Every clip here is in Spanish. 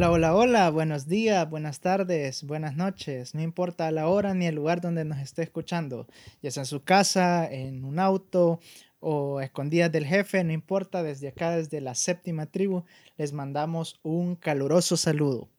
Hola, hola, hola, buenos días, buenas tardes, buenas noches, no importa la hora ni el lugar donde nos esté escuchando, ya sea en su casa, en un auto o escondidas del jefe, no importa, desde acá, desde la séptima tribu, les mandamos un caluroso saludo.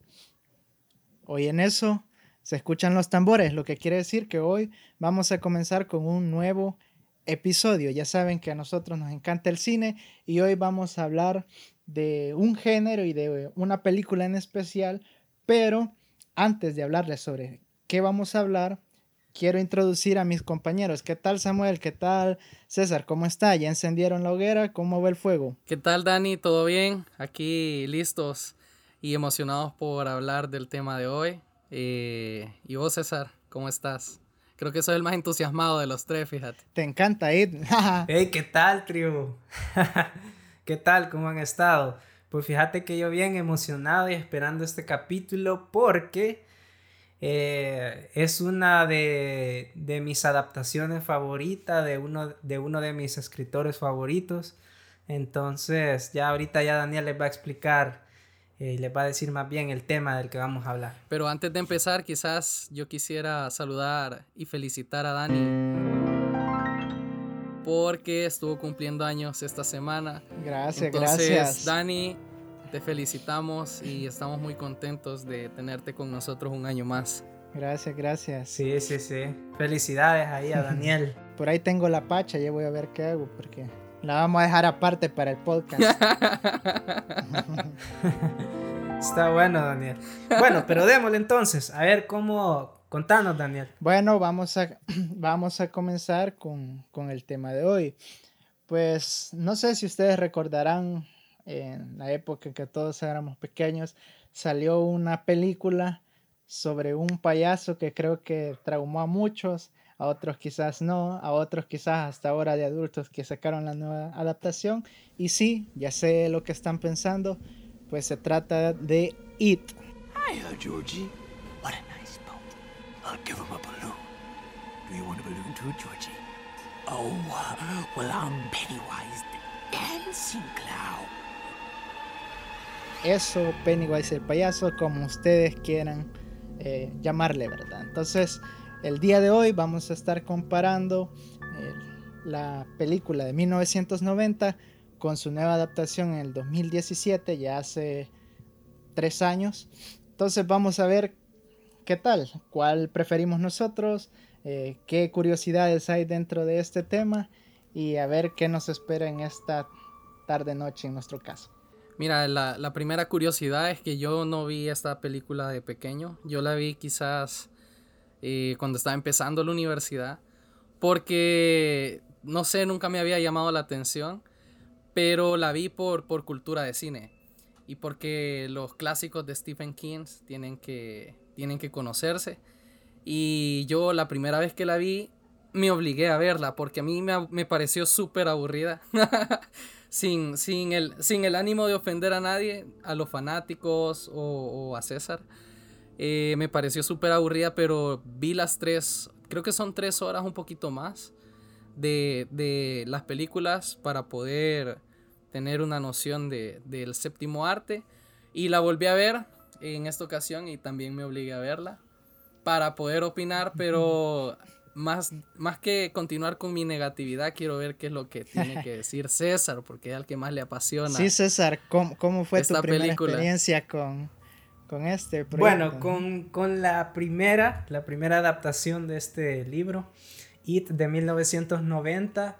Hoy en eso se escuchan los tambores, lo que quiere decir que hoy vamos a comenzar con un nuevo episodio. Ya saben que a nosotros nos encanta el cine y hoy vamos a hablar de un género y de una película en especial, pero antes de hablarles sobre qué vamos a hablar, quiero introducir a mis compañeros. ¿Qué tal Samuel? ¿Qué tal César? ¿Cómo está? ¿Ya encendieron la hoguera? ¿Cómo va el fuego? ¿Qué tal Dani? ¿Todo bien? Aquí listos y emocionados por hablar del tema de hoy. Eh, ¿Y vos César? ¿Cómo estás? Creo que soy el más entusiasmado de los tres, fíjate. Te encanta ir. hey, ¿qué tal, tribu? ¿Qué tal? ¿Cómo han estado? Pues fíjate que yo bien emocionado y esperando este capítulo porque eh, es una de, mis adaptaciones favoritas, de uno, de mis escritores favoritos. Entonces ya ahorita ya Daniel les va a explicar y eh, les va a decir más bien el tema del que vamos a hablar. Pero antes de empezar, quizás yo quisiera saludar y felicitar a Dani porque estuvo cumpliendo años esta semana. Gracias, Entonces, gracias. Dani, te felicitamos y estamos muy contentos de tenerte con nosotros un año más. Gracias, gracias. Sí, sí, sí. Felicidades ahí a Daniel. Por ahí tengo la pacha, ya voy a ver qué hago porque la vamos a dejar aparte para el podcast. Está bueno, Daniel. Bueno, pero démosle entonces, a ver cómo, Contanos, Daniel. Bueno, vamos a, vamos a comenzar con, el tema de hoy. Pues no sé si ustedes recordarán, en la época en que todos éramos pequeños, salió una película sobre un payaso que creo que traumó a muchos, a otros quizás no, a otros quizás hasta ahora de adultos que sacaron la nueva adaptación. Y sí, ya sé lo que están pensando, pues se trata de It. Hi, Georgie. I'll give him a balloon. Do you want a balloon too, Georgie? Oh, well, I'm Pennywise the Dancing Clown. Eso, Pennywise el payaso, como ustedes quieran eh, llamarle, ¿verdad? Entonces, el día de hoy vamos a estar comparando eh, la película de 1990 con su nueva adaptación en el 2017, ya hace tres años. Entonces vamos a ver ¿Qué tal? ¿Cuál preferimos nosotros? Eh, ¿Qué curiosidades hay dentro de este tema? Y a ver qué nos espera en esta tarde-noche en nuestro caso. Mira, la, primera curiosidad es que yo no vi esta película de pequeño. Yo la vi quizás eh, cuando estaba empezando la universidad. Porque, no sé, nunca me había llamado la atención. Pero la vi por, por cultura de cine. Y porque los clásicos de Stephen King tienen que, tienen que conocerse. Y yo la primera vez que la vi me obligué a verla porque a mí me, pareció súper aburrida. sin, sin, el, sin el ánimo de ofender a nadie, a los fanáticos o, a César. Eh, me pareció súper aburrida, pero vi las tres, creo que son tres horas un poquito más de, de las películas para poder tener una noción de, del séptimo arte. Y la volví a ver en esta ocasión y también me obligué a verla para poder opinar, pero más, más que continuar con mi negatividad, quiero ver qué es lo que tiene que decir César, porque es al que más le apasiona. Sí, César, ¿cómo, cómo fue tu primera experiencia con, con este proyecto? Bueno, con, con, la primera, la primera adaptación de este libro, It de 1990.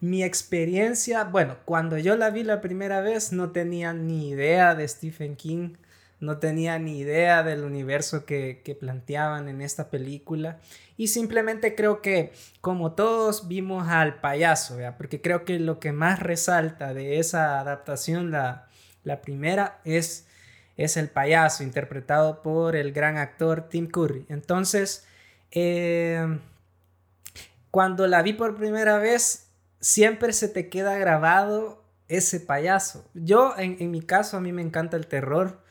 Mi experiencia, bueno, cuando yo la vi la primera vez no tenía ni idea de Stephen King no tenía ni idea del universo que, planteaban en esta película y simplemente creo que como todos vimos al payaso, porque creo que lo que más resalta de esa adaptación, la, primera, es, es el payaso interpretado por el gran actor Tim Curry. Entonces, eh, cuando la vi por primera vez, siempre se te queda grabado ese payaso. Yo, en, en mi caso, a mí me encanta el terror.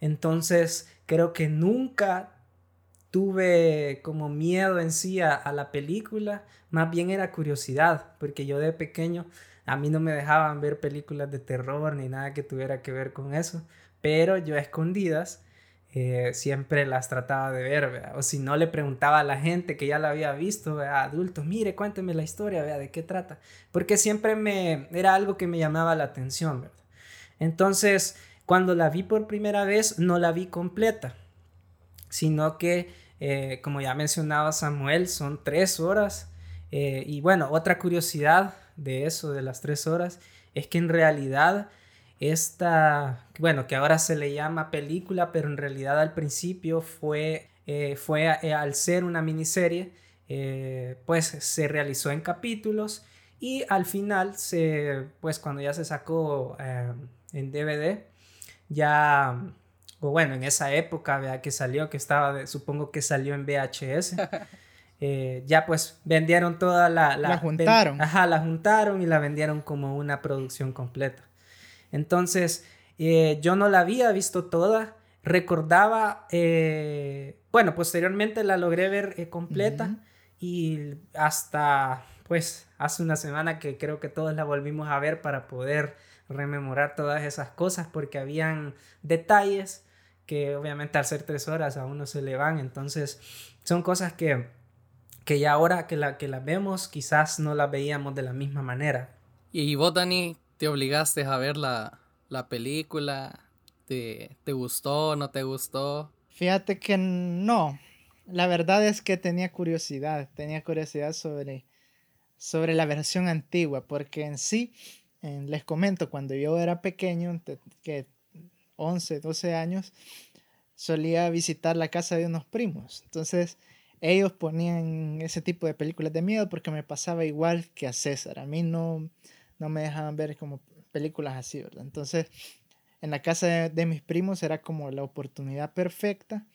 Entonces, creo que nunca tuve como miedo en sí a, la película, más bien era curiosidad, porque yo de pequeño a mí no me dejaban ver películas de terror ni nada que tuviera que ver con eso, pero yo a escondidas eh, siempre las trataba de ver, o si no le preguntaba a la gente que ya la había visto, a adultos, mire, cuénteme la historia, de qué trata, porque siempre me era algo que me llamaba la atención, ¿verdad? Entonces, cuando la vi por primera vez, no la vi completa, sino que, eh, como ya mencionaba Samuel, son tres horas. Eh, y bueno, otra curiosidad de eso, de las tres horas, es que en realidad esta, bueno, que ahora se le llama película, pero en realidad al principio fue, eh, fue al ser una miniserie, pues se realizó en capítulos y al final, se, pues cuando ya se sacó en DVD, ya, o bueno, en esa época, vea que salió, que estaba, supongo que salió en VHS. Eh, ya pues vendieron toda la... La, juntaron. ajá, la juntaron y la vendieron como una producción completa. Entonces, eh, yo no la había visto toda. Recordaba, eh, bueno, posteriormente la logré ver completa y hasta pues hace una semana que creo que todos la volvimos a ver para poder rememorar todas esas cosas porque habían detalles que obviamente al ser tres horas a uno se le van, entonces son cosas que, que ya ahora que, la, que las vemos quizás no las veíamos de la misma manera. ¿Y vos, Dani, te obligaste a ver la, la película? ¿Te, ¿Te gustó? ¿No te gustó? Fíjate que no. La verdad es que tenía curiosidad, tenía curiosidad sobre, sobre la versión antigua, porque en sí les comento, cuando yo era pequeño, que 11, 12 años, solía visitar la casa de unos primos. Entonces, ellos ponían ese tipo de películas de miedo porque me pasaba igual que a César. A mí no, no me dejaban ver como películas así, ¿verdad? Entonces, en la casa de, de mis primos era como la oportunidad perfecta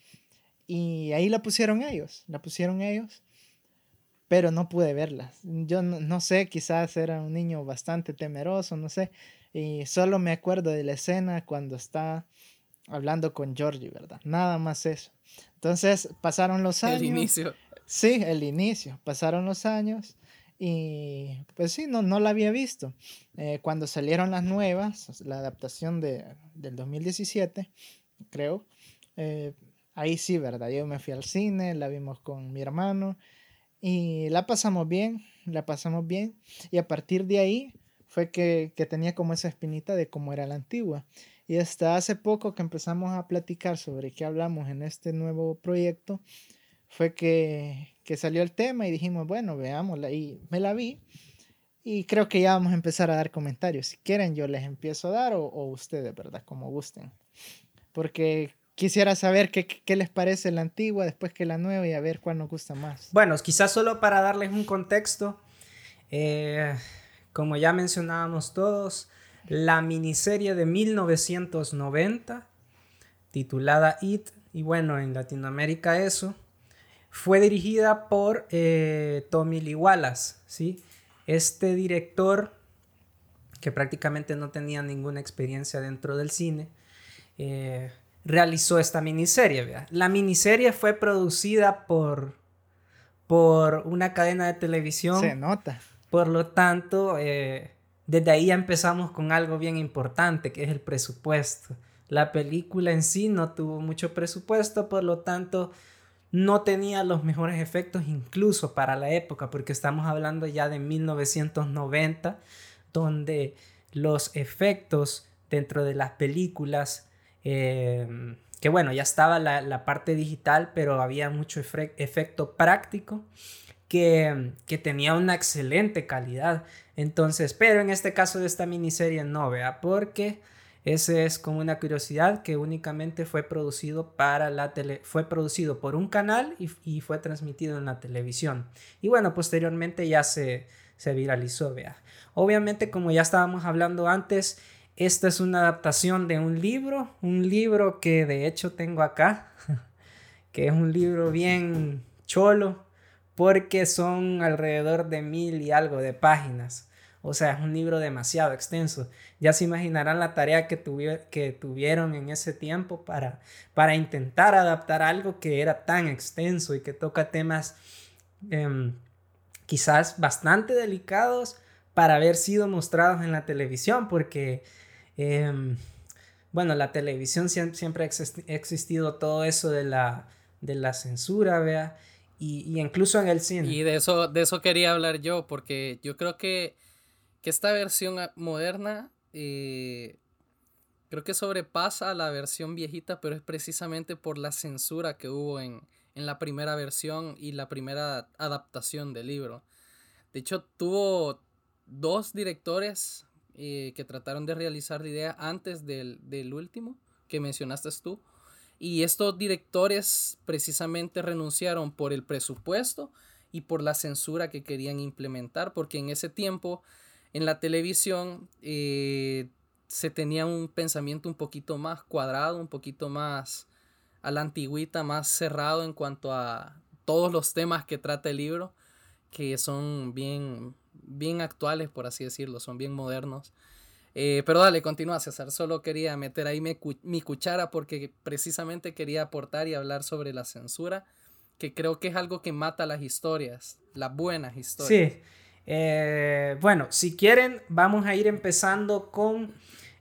y ahí la pusieron ellos, la pusieron ellos pero no pude verlas. Yo no, sé, quizás era un niño bastante temeroso, no sé, y solo me acuerdo de la escena cuando está hablando con Georgie, ¿verdad? Nada más eso. Entonces pasaron los años. El inicio. Sí, el inicio. Pasaron los años y pues sí, no, no la había visto. Eh, cuando salieron las nuevas, la adaptación de, del 2017, creo, eh, ahí sí, ¿verdad? Yo me fui al cine, la vimos con mi hermano y la pasamos bien, la pasamos bien. Y a partir de ahí fue que, tenía como esa espinita de cómo era la antigua. Y hasta hace poco que empezamos a platicar sobre qué hablamos en este nuevo proyecto, fue que, salió el tema y dijimos, bueno, veámosla. Y me la vi. Y creo que ya vamos a empezar a dar comentarios. Si quieren, yo les empiezo a dar o, o ustedes, ¿verdad? Como gusten. Porque quisiera saber qué, qué, les parece la antigua después que la nueva y a ver cuál nos gusta más. Bueno, quizás solo para darles un contexto, eh, como ya mencionábamos todos, la miniserie de 1990, titulada It, y bueno, en Latinoamérica eso, fue dirigida por eh, Tommy Lee Wallace, ¿sí? Este director que prácticamente no tenía ninguna experiencia dentro del cine, eh, realizó esta miniserie. La miniserie fue producida por, por una cadena de televisión. Se nota. Por lo tanto, eh, desde ahí empezamos con algo bien importante, que es el presupuesto. La película en sí no tuvo mucho presupuesto, por lo tanto, no tenía los mejores efectos incluso para la época, porque estamos hablando ya de 1990, donde los efectos dentro de las películas Em, que bueno, ya estaba la, parte digital, pero había mucho efecto práctico que, que, tenía una excelente calidad. Entonces, pero en este caso de esta miniserie no, vea, porque ese es como una curiosidad que únicamente fue producido para la tele, fue producido por un canal y, y fue transmitido en la televisión. Y bueno, posteriormente ya se, se viralizó, vea. Obviamente, como ya estábamos hablando antes, esta es una adaptación de un libro, un libro que de hecho tengo acá, que es un libro bien cholo, porque son alrededor de mil y algo de páginas. O sea, es un libro demasiado extenso. Ya se imaginarán la tarea que, tuvieron en ese tiempo para, para intentar adaptar algo que era tan extenso y que toca temas em, quizás bastante delicados para haber sido mostrados en la televisión, porque Em, bueno, la televisión siempre, ha existido todo eso de la, de la censura, vea, y, incluso en el cine. Y de eso, de eso quería hablar yo, porque yo creo que, que esta versión moderna eh, creo que sobrepasa a la versión viejita, pero es precisamente por la censura que hubo en, en la primera versión y la primera adaptación del libro. De hecho, tuvo dos directores eh, que trataron de realizar la idea antes del, del último que mencionaste tú. Y estos directores precisamente renunciaron por el presupuesto y por la censura que querían implementar, porque en ese tiempo en la televisión eh, se tenía un pensamiento un poquito más cuadrado, un poquito más a la antigüita, más cerrado en cuanto a todos los temas que trata el libro, que son bien, bien actuales, por así decirlo, son bien modernos. Eh, pero dale, continúa César, solo quería meter ahí mi, mi, cuchara porque precisamente quería aportar y hablar sobre la censura, que creo que es algo que mata las historias, las buenas historias. Sí, eh, bueno, si quieren, vamos a ir empezando con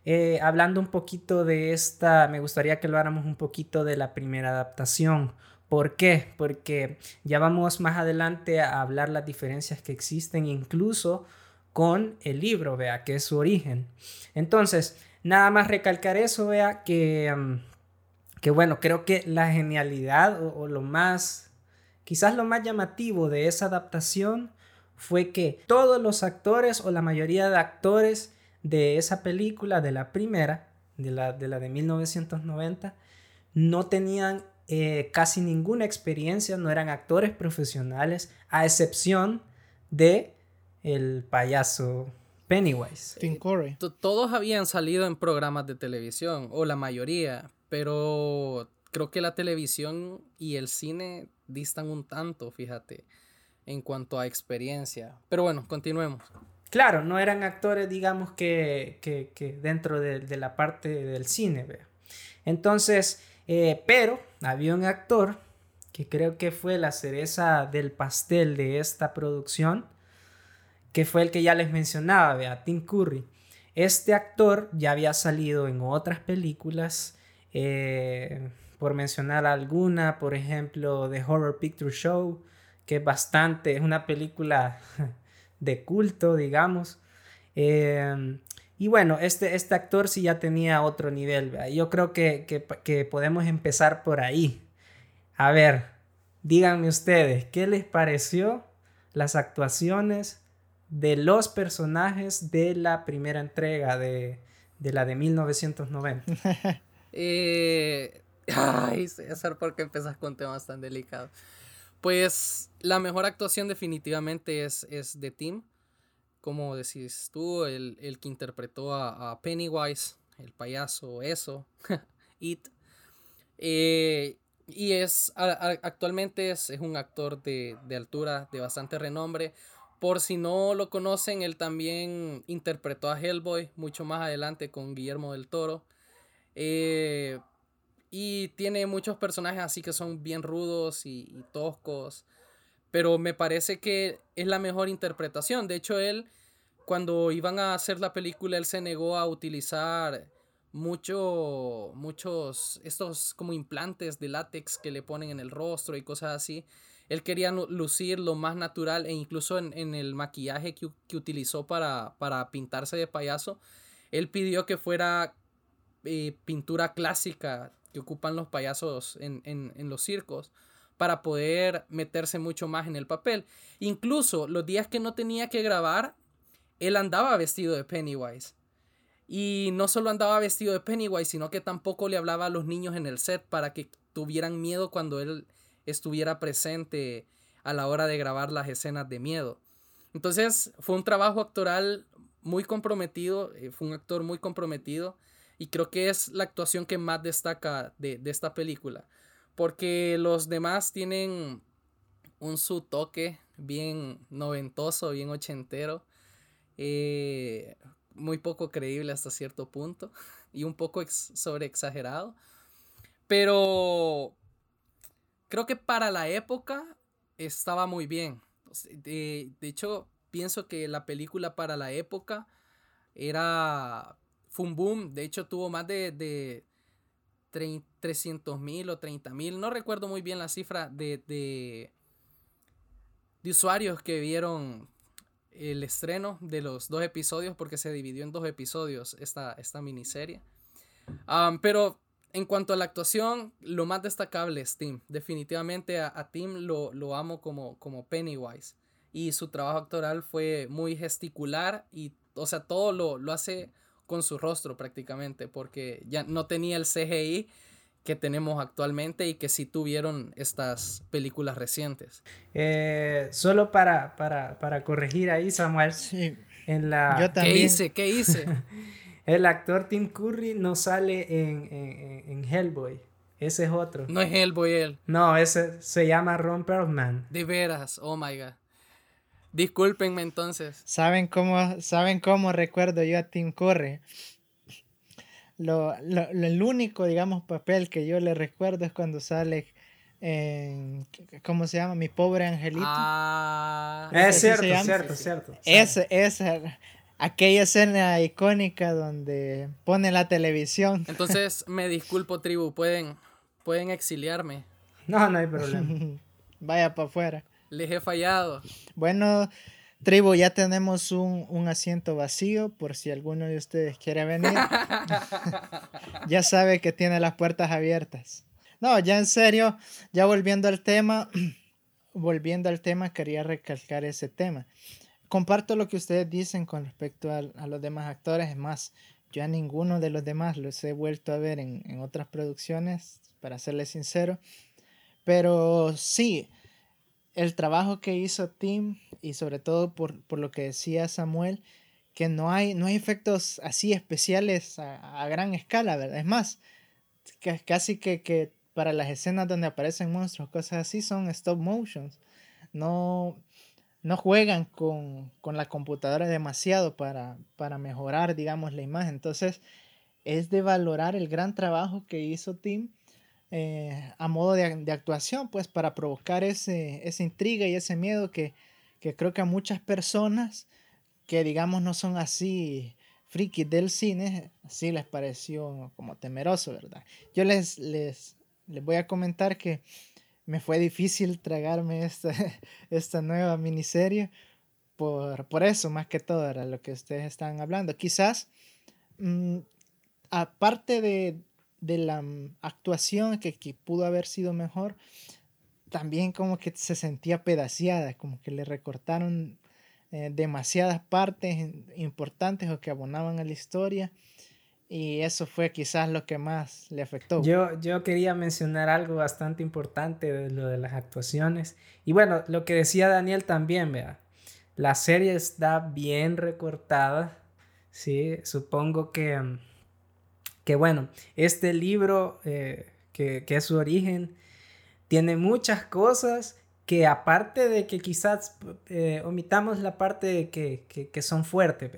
eh, hablando un poquito de esta, me gustaría que lo hagamos un poquito de la primera adaptación. ¿Por qué? Porque ya vamos más adelante a hablar las diferencias que existen incluso con el libro, vea, que es su origen. Entonces, nada más recalcar eso, vea, que, mm, que bueno, creo que la genialidad o, lo más, quizás lo más llamativo de esa adaptación fue que todos los actores o la mayoría de actores de esa película, de la primera, de la de, la de 1990, no tenían eh, casi ninguna experiencia, no eran actores profesionales, a excepción de el payaso Pennywise. Tim Corey. Todos habían salido en programas de televisión, o la mayoría, pero creo que la televisión y el cine distan un tanto, fíjate, en cuanto a experiencia. Pero bueno, continuemos. Claro, no eran actores, digamos, que, que, dentro de, la parte del cine, ¿ve? Entonces, eh, pero había un actor que creo que fue la cereza del pastel de esta producción, que fue el que ya les mencionaba, vea, Tim Curry. Este actor ya había salido en otras películas, eh, por mencionar alguna, por ejemplo, The Horror Picture Show, que es bastante, es una película de culto, digamos. Eh, y bueno, este, este actor sí ya tenía otro nivel. Yo creo que, que podemos empezar por ahí. A ver, díganme ustedes, ¿qué les pareció las actuaciones de los personajes de la primera entrega de, la de 1990. eh, ay, César, ¿por qué empezas con temas tan delicados? Pues la mejor actuación definitivamente es, es de Tim. Como decís tú, el, que interpretó a, Pennywise, el payaso, eso, It. Eh, y es, actualmente es, es un actor de, de, altura, de bastante renombre. Por si no lo conocen, él también interpretó a Hellboy mucho más adelante con Guillermo del Toro. Eh, y tiene muchos personajes así que son bien rudos y, toscos. Pero me parece que es la mejor interpretación. De hecho, él, cuando iban a hacer la película, él se negó a utilizar mucho, muchos, estos como implantes de látex que le ponen en el rostro y cosas así. Él quería lucir lo más natural e incluso en, el maquillaje que, utilizó para, pintarse de payaso, él pidió que fuera eh, pintura clásica que ocupan los payasos en, en, los circos para poder meterse mucho más en el papel. Incluso los días que no tenía que grabar, él andaba vestido de Pennywise. Y no solo andaba vestido de Pennywise, sino que tampoco le hablaba a los niños en el set para que tuvieran miedo cuando él estuviera presente a la hora de grabar las escenas de miedo. Entonces fue un trabajo actoral muy comprometido, eh, fue un actor muy comprometido y creo que es la actuación que más destaca de, esta película, porque los demás tienen un su toque bien noventoso, bien ochentero, eh, muy poco creíble hasta cierto punto y un poco sobre exagerado, pero creo que para la época estaba muy bien. De, hecho, pienso que la película para la época era fue un. De hecho, tuvo más de 300 mil o 30 mil. No recuerdo muy bien la cifra de, de, usuarios que vieron el estreno de los dos episodios porque se dividió en dos episodios esta, esta miniserie. pero en cuanto a la actuación, lo más destacable es Tim. Definitivamente a, Tim lo, lo, amo como, como Pennywise. Y su trabajo actoral fue muy gesticular y, o sea, todo lo, lo hace con su rostro prácticamente porque ya no tenía el CGI que tenemos actualmente y que sí tuvieron estas películas recientes. Eh, solo para, para, para, corregir ahí, Samuel. Sí. En la... Yo también. ¿Qué hice? ¿Qué hice? el actor Tim Curry no sale en, en, en, Hellboy. Ese es otro. No es Hellboy él. No, ese se llama Ron Perlman. De veras, oh my god. Discúlpenme entonces. ¿Saben cómo, ¿Saben cómo recuerdo yo a Tim Curry? Lo, lo, el único, digamos, papel que yo le recuerdo es cuando sale en, ¿cómo se llama? Mi pobre angelito. Ah, es cierto, cierto, cierto, Es, es aquella escena icónica donde pone la televisión. Entonces, me disculpo, tribu, pueden, pueden exiliarme. No, no hay problema. Vaya para afuera. Les he fallado. Bueno, Tribu, ya tenemos un, asiento vacío por si alguno de ustedes quiere venir. ya sabe que tiene las puertas abiertas. No, ya en serio, ya volviendo al tema, volviendo al tema, quería recalcar ese tema. Comparto lo que ustedes dicen con respecto a, los demás actores, es más, yo a ninguno de los demás los he vuelto a ver en, en otras producciones, para serles sincero. Pero sí, el trabajo que hizo Tim y sobre todo por, lo que decía Samuel, que no hay, no hay efectos así especiales a, gran escala, ¿verdad? Es más, que, casi que, que, para las escenas donde aparecen monstruos, cosas así, son stop motions. No, no juegan con, con la computadora demasiado para, para mejorar, digamos, la imagen. Entonces, es de valorar el gran trabajo que hizo Tim eh, a modo de, actuación, pues para provocar ese, esa intriga y ese miedo que, creo que a muchas personas que digamos no son así frikis del cine, sí les pareció como temeroso, ¿verdad? Yo les, les, les voy a comentar que me fue difícil tragarme esta, esta nueva miniserie por, por eso, más que todo, era lo que ustedes están hablando. Quizás, mm, aparte de, de la mm, actuación que, pudo haber sido mejor, también como que se sentía pedaciada, como que le recortaron eh, demasiadas partes importantes o que abonaban a la historia. Y eso fue quizás lo que más le afectó. Yo, yo quería mencionar algo bastante importante de lo de las actuaciones. Y bueno, lo que decía Daniel también, vea. La serie está bien recortada. Sí, supongo que mm, que bueno, este libro, eh, que, es su origen, tiene muchas cosas que aparte de que quizás eh, omitamos la parte de que, son fuertes,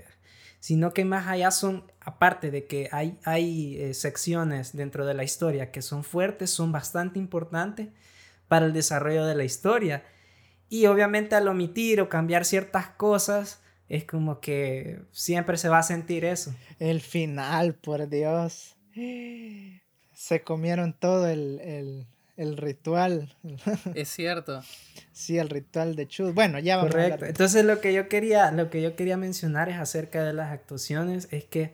sino que más allá son, aparte de que hay, hay eh, secciones dentro de la historia que son fuertes, son bastante importantes para el desarrollo de la historia. Y obviamente al omitir o cambiar ciertas cosas, es como que siempre se va a sentir eso. El final, por Dios. Se comieron todo el, ritual. Es cierto. Sí, el ritual de Chud. Bueno, ya vamos Correcto. Entonces lo que yo quería, lo que yo quería mencionar es acerca de las actuaciones, es que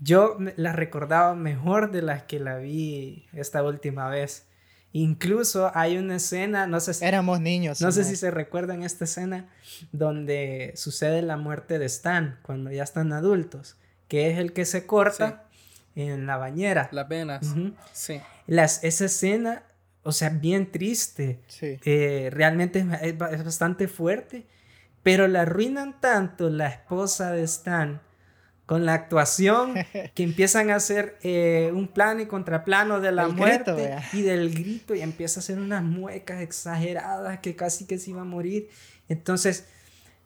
yo las recordaba mejor de las que la vi esta última vez. Incluso hay una escena, no sé si... Éramos niños. No sé si se recuerdan esta escena donde sucede la muerte de Stan cuando ya están adultos, que es el que se corta en la bañera. Las venas. Sí. Las, esa escena, o sea, bien triste. Sí. Eh, realmente es, bastante fuerte, pero la arruinan tanto la esposa de Stan con la actuación que empiezan a hacer eh, un plano y contraplano de la muerte y del grito y empieza a hacer unas muecas exageradas que casi que se iba a morir. Entonces,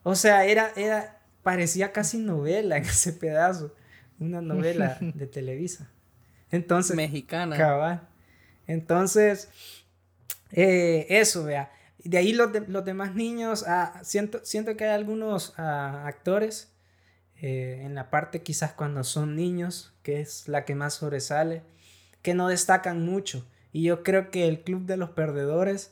o sea, era, era, parecía casi novela en ese pedazo, una novela de Televisa. Entonces, mexicana. Cabal. Entonces, eh, eso, vea. De ahí los, los demás niños, ah, siento, siento que hay algunos ah, actores eh, en la parte quizás cuando son niños, que es la que más sobresale, que no destacan mucho. Y yo creo que el Club de los Perdedores,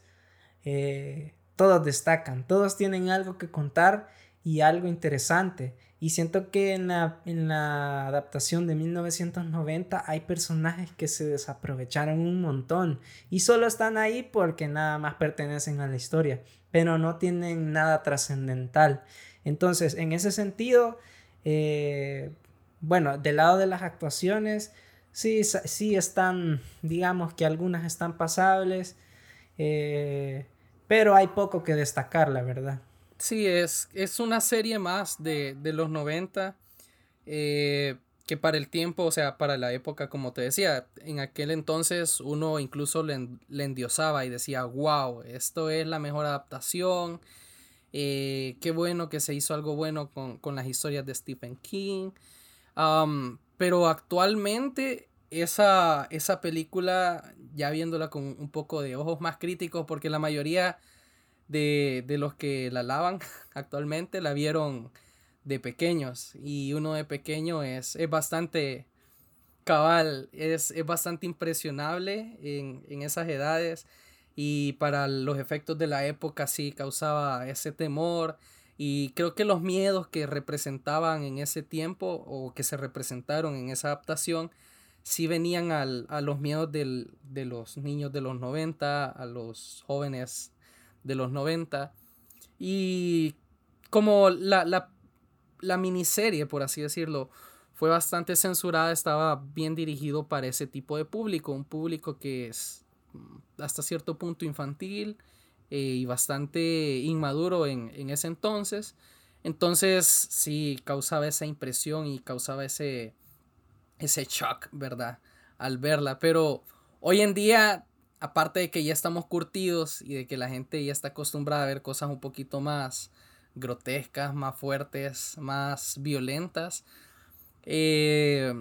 eh, todos destacan, todos tienen algo que contar y algo interesante. Y siento que en la, en la adaptación de 1990 hay personajes que se desaprovecharon un montón y solo están ahí porque nada más pertenecen a la historia, pero no tienen nada trascendental. Entonces, en ese sentido, eh, bueno, del lado de las actuaciones, sí, sí están, digamos que algunas están pasables, eh, pero hay poco que destacar, la verdad. Sí, es, es una serie más de, los 90 eh, que para el tiempo, o sea, para la época, como te decía, en aquel entonces uno incluso le, endiosaba y decía, wow, esto es la mejor adaptación, eh, qué bueno que se hizo algo bueno con, las historias de Stephen King. pero actualmente esa, esa película, ya viéndola con un poco de ojos más críticos, porque la mayoría de, los que la lavan actualmente la vieron de pequeños y uno de pequeño es, es bastante cabal, es, bastante impresionable en, en, esas edades y para los efectos de la época sí causaba ese temor y creo que los miedos que representaban en ese tiempo o que se representaron en esa adaptación sí venían al, a los miedos del, de los niños de los 90, a los jóvenes de los 90. Y como la, la, miniserie, por así decirlo, fue bastante censurada, estaba bien dirigido para ese tipo de público, un público que es hasta cierto punto infantil eh, y bastante inmaduro en, en, ese entonces. Entonces sí causaba esa impresión y causaba ese, ese shock, ¿verdad? Al verla. Pero hoy en día aparte de que ya estamos curtidos y de que la gente ya está acostumbrada a ver cosas un poquito más grotescas, más fuertes, más violentas, eh,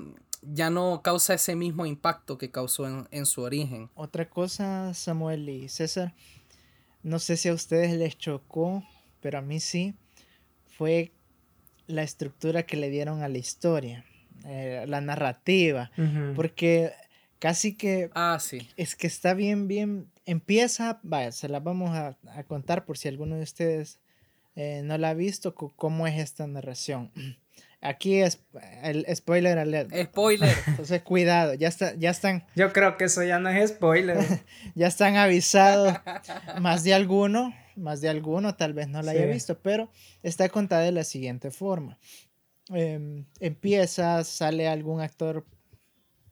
ya no causa ese mismo impacto que causó en, su origen. Otra cosa, Samuel y César, no sé si a ustedes les chocó, pero a mí sí, fue la estructura que le dieron a la historia, eh, la narrativa, porque Casi que... Ah, sí. Es que está bien, bien... Empieza, vaya, se la vamos a, contar por si alguno de ustedes eh, no la ha visto, cómo es esta narración. Aquí es el spoiler alert. Spoiler. Entonces, cuidado, ya, está, ya están... Yo creo que eso ya no es spoiler. ya están avisados más de alguno, más de alguno tal vez no la haya visto, pero está contada de la siguiente forma. Em, empieza, sale algún actor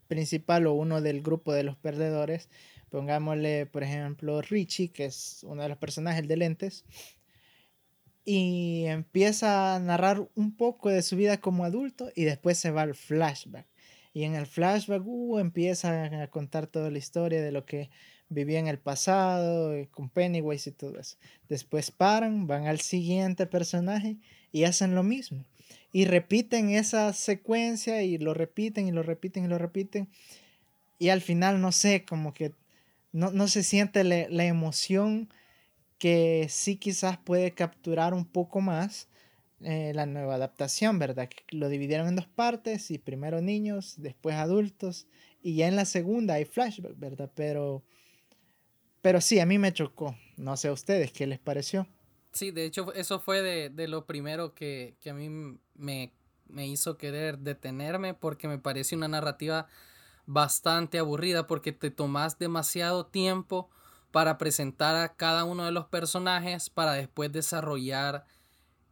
principal o uno del grupo de los perdedores, pongámosle por ejemplo Richie, que es uno de los personajes de lentes, y empieza a narrar un poco de su vida como adulto y después se va al flashback. Y en el flashback uh, empieza a contar toda la historia de lo que vivía en el pasado, eh, con Pennywise y todo eso. Después paran, van al siguiente personaje y hacen lo mismo y repiten esa secuencia y lo repiten y lo repiten y lo repiten. Y al final, no sé, como que no, se siente la, emoción que sí quizás puede capturar un poco más eh, la nueva adaptación, ¿verdad? Que lo dividieron en dos partes y primero niños, después adultos y ya en la segunda hay flashback, ¿verdad? Pero, pero sí, a mí me chocó. No sé a ustedes, ¿qué les pareció? Sí, de hecho eso fue de, lo primero que, a mí me, hizo querer detenerme porque me parece una narrativa bastante aburrida porque te tomas demasiado tiempo para presentar a cada uno de los personajes para después desarrollar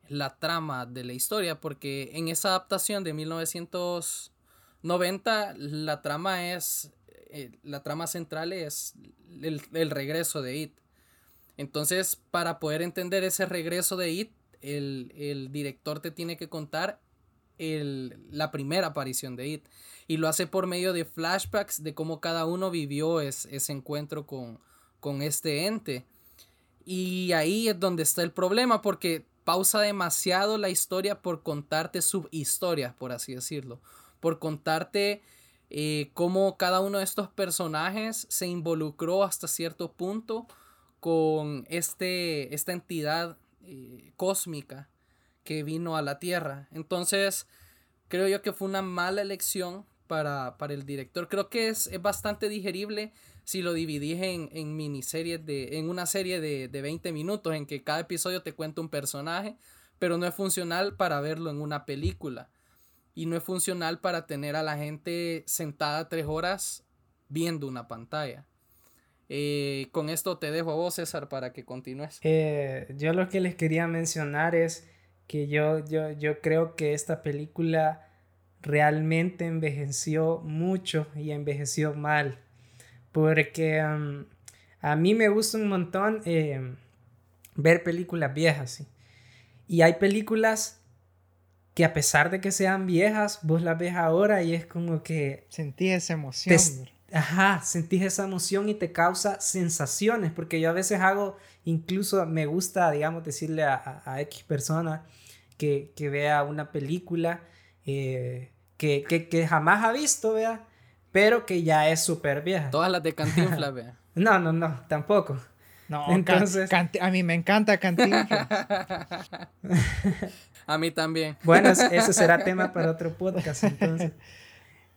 la trama de la historia porque en esa adaptación de 1990 la trama es eh, la trama central es el, el regreso de It entonces, para poder entender ese regreso de It, el, director te tiene que contar la primera aparición de It. Y lo hace por medio de flashbacks de cómo cada uno vivió ese encuentro con, con este ente. Y ahí es donde está el problema, porque pausa demasiado la historia por contarte subhistorias, por así decirlo. Por contarte eh, cómo cada uno de estos personajes se involucró hasta cierto punto con este, esta entidad eh, cósmica que vino a la Tierra. Entonces, creo yo que fue una mala elección para, para el director. Creo que es, es bastante digerible si lo dividís en, en miniseries de, en una serie de, de 20 minutos, en que cada episodio te cuenta un personaje, pero no es funcional para verlo en una película. Y no es funcional para tener a la gente sentada tres horas viendo una pantalla. Eh, con esto te dejo a vos, César, para que continúes. Eh, yo lo que les quería mencionar es que yo, yo, yo creo que esta película realmente envejeció mucho y envejeció mal. Porque um, a mí me gusta un montón eh, ver películas viejas. Y hay películas que a pesar de que sean viejas, vos las ves ahora y es como que... Sentí esa emoción. Ajá, sentís esa emoción y te causa sensaciones, porque yo a veces hago, incluso me gusta, digamos, decirle a, a, X persona que, que, vea una película eh, que, que, que, jamás ha visto, vea, pero que ya es súper vieja. Todas las de Cantinflas, vea. no, no, no, tampoco. No, entonces... a mí me encanta Cantinflas. a mí también. Bueno, ese será tema para otro podcast, entonces.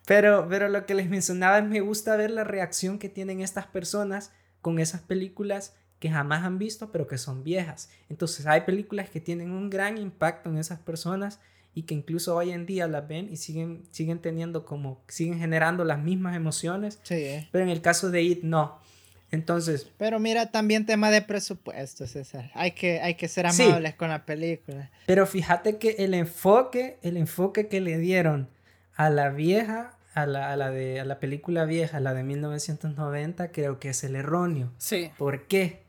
Pero, pero lo que les mencionaba es me gusta ver la reacción que tienen estas personas con esas películas que jamás han visto, pero que son viejas. Entonces hay películas que tienen un gran impacto en esas personas y que incluso hoy en día las ven y siguen, siguen teniendo como, siguen generando las mismas emociones. Sí. Eh. Pero en el caso de It, no. Entonces. Pero mira, también tema de presupuesto, César. Hay que, hay que ser amables con la película. Pero fíjate que el enfoque, el enfoque que le dieron a la vieja a la, a la, de, a la película vieja, la de 1990, creo que es el erróneo. Sí. ¿Por qué?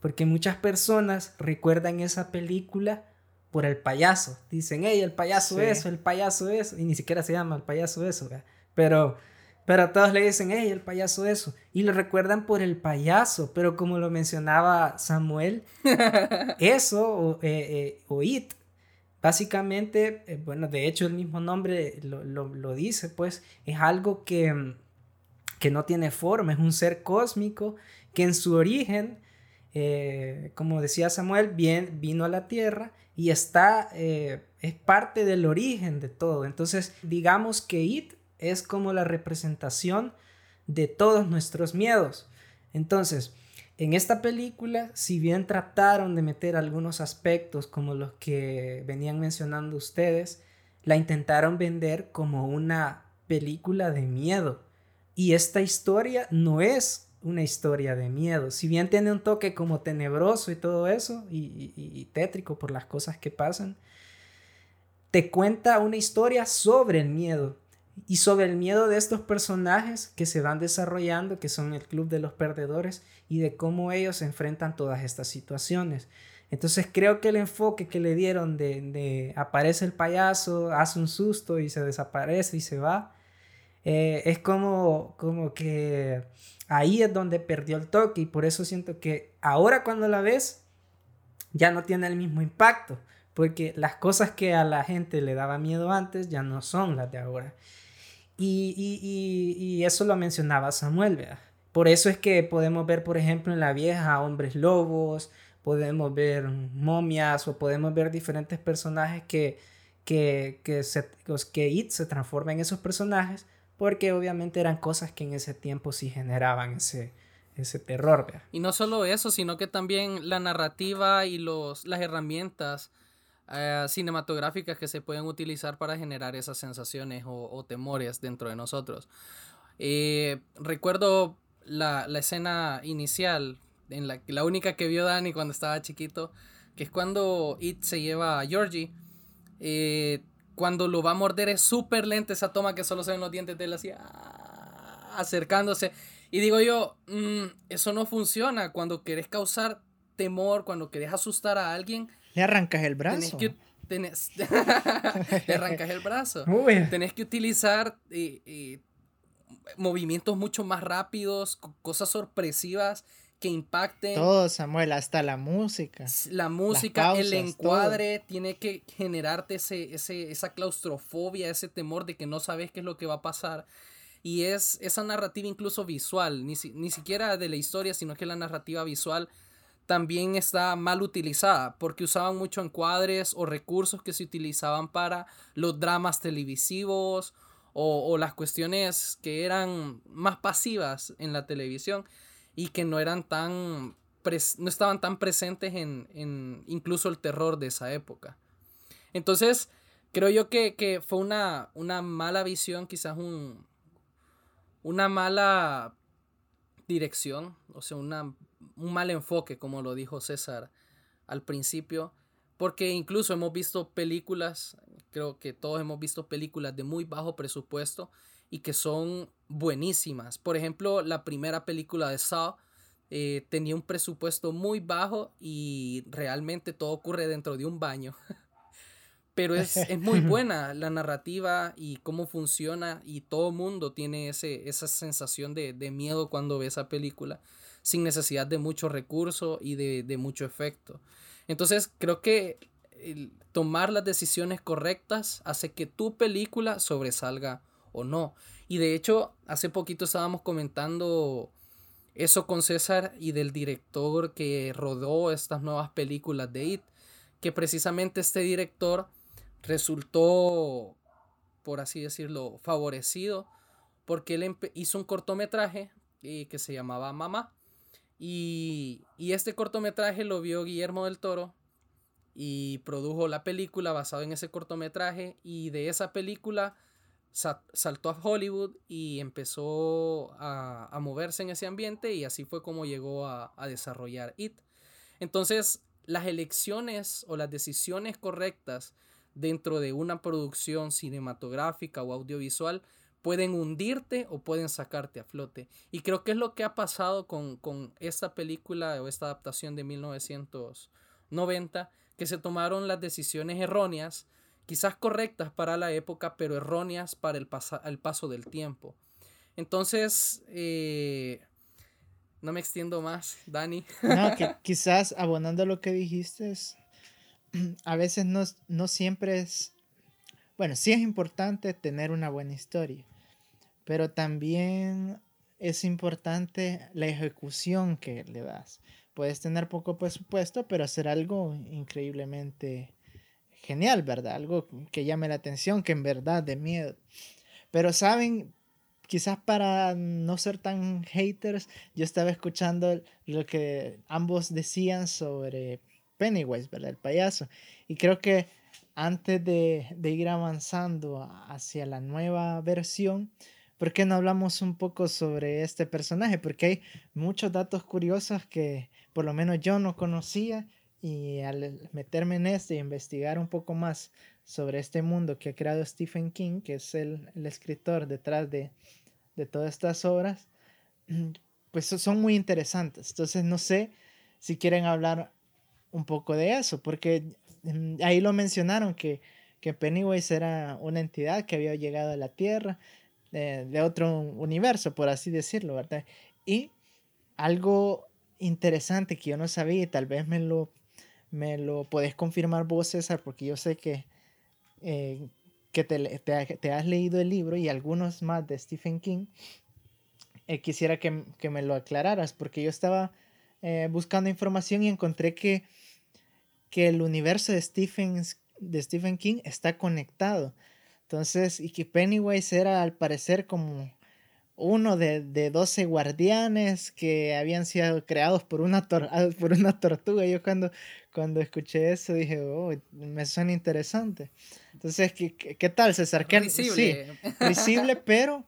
Porque muchas personas recuerdan esa película por el payaso. Dicen, hey, el payaso eso, el payaso eso. Y ni siquiera se llama el payaso eso. Pero, pero todos le dicen, hey, el payaso eso. Y lo recuerdan por el payaso. Pero como lo mencionaba Samuel, eso o, eh, eh, o It Básicamente, eh, bueno, de hecho el mismo nombre lo, dice, pues es algo que, que, no tiene forma, es un ser cósmico que en su origen, como decía Samuel, bien, vino a la Tierra y está, eh, es parte del origen de todo. Entonces, digamos que It es como la representación de todos nuestros miedos. Entonces, en esta película, si bien trataron de meter algunos aspectos como los que venían mencionando ustedes, la intentaron vender como una película de miedo. Y esta historia no es una historia de miedo. Si bien tiene un toque como tenebroso y todo eso, y, tétrico por las cosas que pasan, te cuenta una historia sobre el miedo y sobre el miedo de estos personajes que se van desarrollando, que son el club de los perdedores, y de cómo ellos enfrentan todas estas situaciones. Entonces creo que el enfoque que le dieron de, aparece el payaso, hace un susto y se desaparece y se va, eh, es como, como que ahí es donde perdió el toque y por eso siento que ahora cuando la ves ya no tiene el mismo impacto, porque las cosas que a la gente le daba miedo antes ya no son las de ahora. Y, y, eso lo mencionaba Samuel, ¿verdad? Por eso es que podemos ver, por ejemplo, en la vieja hombres lobos, podemos ver momias o podemos ver diferentes personajes que, que, que, se, que It se transforma en esos personajes porque obviamente eran cosas que en ese tiempo sí generaban ese, ese terror. Y no solo eso, sino que también la narrativa y los, las herramientas eh, cinematográficas que se pueden utilizar para generar esas sensaciones o, temores dentro de nosotros. Eh, recuerdo la, escena inicial, en la, la única que vio Dani cuando estaba chiquito, que es cuando It se lleva a Georgie. Eh, cuando lo va a morder es súper lenta esa toma que solo se ven los dientes de él así ah, acercándose. Y digo yo, mm, eso no funciona cuando querés causar temor, cuando querés asustar a alguien le arrancas el brazo. Tenés que, le arrancas el brazo. Tenés que utilizar eh, eh, movimientos mucho más rápidos, cosas sorpresivas que impacten. Todo, Samuel, hasta la música. La música, el encuadre, tiene que generarte ese, ese, esa claustrofobia, ese temor de que no sabes qué es lo que va a pasar. Y es esa narrativa incluso visual, ni, ni siquiera de la historia, sino que la narrativa visual también está mal utilizada porque usaban mucho encuadres o recursos que se utilizaban para los dramas televisivos o, las cuestiones que eran más pasivas en la televisión y que no eran tan no estaban tan presentes en, en, incluso el terror de esa época. Entonces, creo yo que, fue una, una, mala visión, quizás un, una mala dirección, o sea, una, un mal enfoque, como lo dijo César al principio, porque incluso hemos visto películas, creo que todos hemos visto películas de muy bajo presupuesto y que son buenísimas. Por ejemplo, la primera película de Saw eh, tenía un presupuesto muy bajo y realmente todo ocurre dentro de un baño. Pero es, muy buena la narrativa y cómo funciona y todo mundo tiene ese, esa sensación de, de miedo cuando ve esa película sin necesidad de mucho recurso y de, mucho efecto. Entonces creo que tomar las decisiones correctas hace que tu película sobresalga o no. Y de hecho, hace poquito estábamos comentando eso con César y del director que rodó estas nuevas películas de It, que precisamente este director resultó, por así decirlo, favorecido porque él hizo un cortometraje eh, que se llamaba Mamá y, este cortometraje lo vio Guillermo del Toro y produjo la película basado en ese cortometraje y de esa película saltó a Hollywood y empezó a, moverse en ese ambiente y así fue como llegó a, desarrollar It. Entonces, las elecciones o las decisiones correctas dentro de una producción cinematográfica o audiovisual pueden hundirte o pueden sacarte a flote. Y creo que es lo que ha pasado con, esta película o esta adaptación de 1990, que se tomaron las decisiones erróneas, quizás correctas para la época, pero erróneas para el, el paso del tiempo. Entonces, eh, no me extiendo más, Dani. No, que quizás abonando lo que dijiste, a veces no, no siempre es, bueno, sí es importante tener una buena historia, pero también es importante la ejecución que le das. Puedes tener poco presupuesto, pero hacer algo increíblemente genial, ¿verdad? Algo que llame la atención, que en verdad de miedo. Pero saben, quizás para no ser tan haters, yo estaba escuchando lo que ambos decían sobre Pennywise, ¿verdad? El payaso. Y creo que antes de, de ir avanzando hacia la nueva versión, ¿por qué no hablamos un poco sobre este personaje? Porque hay muchos datos curiosos que por lo menos yo no conocía y al meterme en este e investigar un poco más sobre este mundo que ha creado Stephen King, que es el, escritor detrás de, de todas estas obras, pues son muy interesantes. Entonces no sé si quieren hablar un poco de eso, porque mm, ahí lo mencionaron que, que Pennywise era una entidad que había llegado a la Tierra de, otro universo, por así decirlo, ¿verdad? Y algo interesante que yo no sabía y tal vez me lo, me lo podés confirmar vos, César, porque yo sé que, eh, que te, te, has leído el libro y algunos más de Stephen King. Eh, quisiera que, que, me lo aclararas, porque yo estaba eh, buscando información y encontré que, que el universo de Stephen, de Stephen King está conectado. Entonces, y que Pennywise era al parecer como uno de, de 12 guardianes que habían sido creados por una, por una tortuga. Yo cuando, cuando escuché eso dije, oh, me suena interesante. Entonces, ¿qué, qué tal, César? ¿Qué, Sí, visible, pero,